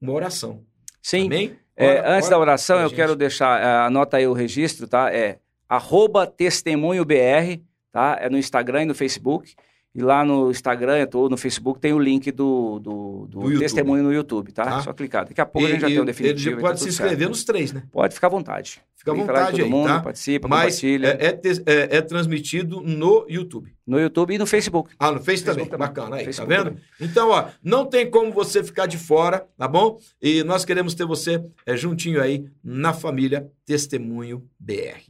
uma oração. Sim. Amém? É, Ora- antes ora da oração, eu gente. quero deixar, é, anota aí o registro, tá? É arroba testemunho BR, tá? É no Instagram e no Facebook. E lá no Instagram ou no Facebook tem o link do, do, do Do testemunho no YouTube, tá? Tá. Só clicar. Daqui a pouco a gente já E- tem o e definitivo. Ele e pode tá se inscrever certo. nos três, né? Pode ficar à vontade. Fica à vontade todo aí, mundo, tá? participa, Mas compartilha. é, é é- é transmitido no YouTube. No YouTube e no Facebook. Ah, no Face também. Facebook também. Bacana aí, Facebook tá vendo? Então, ó, não tem como você ficar de fora, tá bom? E nós queremos ter você é, juntinho aí na família Testemunho BR.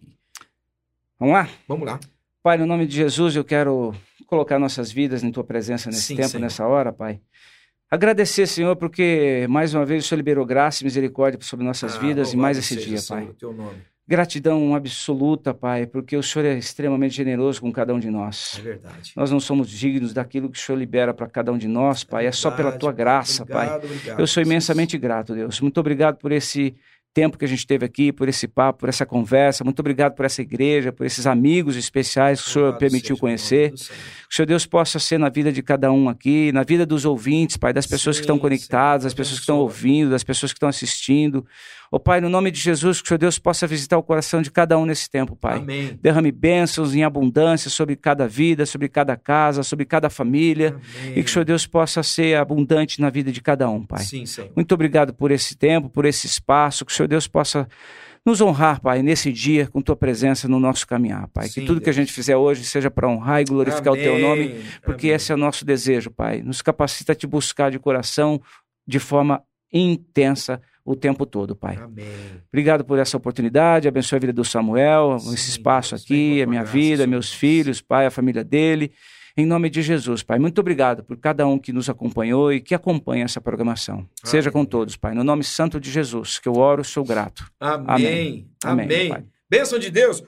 Vamos lá? Vamos lá. Pai, no nome de Jesus, eu quero colocar nossas vidas em tua presença nesse Sim, tempo, Senhor. nessa hora, Pai. Agradecer, Senhor, porque mais uma vez o Senhor liberou graça e misericórdia sobre nossas Ah, vidas e mais esse dia, Senhor, Pai. teu nome. Gratidão absoluta, Pai, porque o Senhor é extremamente generoso com cada um de nós. É verdade. Nós não somos dignos daquilo que o Senhor libera para cada um de nós, Pai. É, é só pela tua graça, obrigado, Pai. Obrigado, Eu sou imensamente grato, Deus. Muito obrigado por esse tempo que a gente teve aqui, por esse papo, por essa conversa. Muito obrigado por essa igreja, por esses amigos especiais que o Senhor permitiu conhecer. Que o Senhor Deus possa ser na vida de cada um aqui, na vida dos ouvintes, Pai, das pessoas sim, que estão conectadas, das pessoas que estão ouvindo, das pessoas que estão assistindo. Ó oh, Pai, no nome de Jesus, que o Senhor Deus possa visitar o coração de cada um nesse tempo, Pai. Amém. Derrame bênçãos em abundância sobre cada vida, sobre cada casa, sobre cada família. Amém. E que o Senhor Deus possa ser abundante na vida de cada um, Pai. Sim, Senhor. Muito obrigado por esse tempo, por esse espaço. Que o Senhor Deus possa nos honrar, Pai, nesse dia com tua presença no nosso caminhar, Pai. Sim, que tudo Deus. que a gente fizer hoje seja para honrar e glorificar Amém. o teu nome, porque Amém. esse é o nosso desejo, Pai. Nos capacita a te buscar de coração, de forma intensa o tempo todo, Pai. Amém. Obrigado por essa oportunidade, abençoe a vida do Samuel, Sim, esse espaço Deus, aqui, a minha graça, vida, meus filhos, Pai, a família dele. Em nome de Jesus, Pai. Muito obrigado por cada um que nos acompanhou e que acompanha essa programação. Amém. Seja com todos, Pai. No nome santo de Jesus, que eu oro, sou grato. Amém. Amém. Amém. Bênção de Deus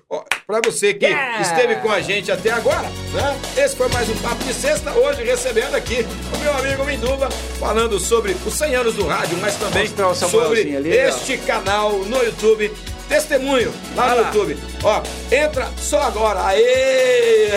para você que yeah. esteve com a gente até agora. Né? Esse foi mais um Papo de Sexta, hoje recebendo aqui o meu amigo Minduba, falando sobre os 100 anos do rádio, mas também sobre ali, este ó. canal no YouTube. Testemunho lá no YouTube. Ó, entra só agora. Aê!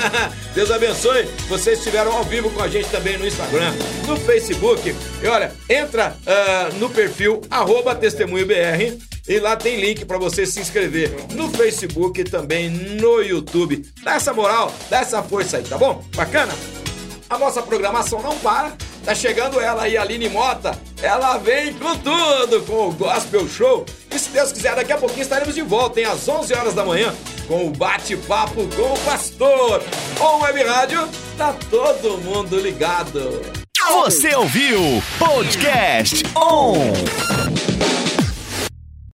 *laughs* Deus abençoe. Vocês estiveram ao vivo com a gente também no Instagram, no Facebook. E olha, entra uh, no perfil arroba testemunho BR e lá tem link para você se inscrever no Facebook e também no YouTube. Dá essa moral, dá essa força aí, tá bom? Bacana? A nossa programação não para. Tá chegando ela aí, Aline Mota. Ela vem com tudo, com o Gospel Show. E se Deus quiser, daqui a pouquinho estaremos de volta, hein? Às 11 horas da manhã, com o bate-papo com o pastor. Com Web Rádio, tá todo mundo ligado. Você ouviu Podcast On!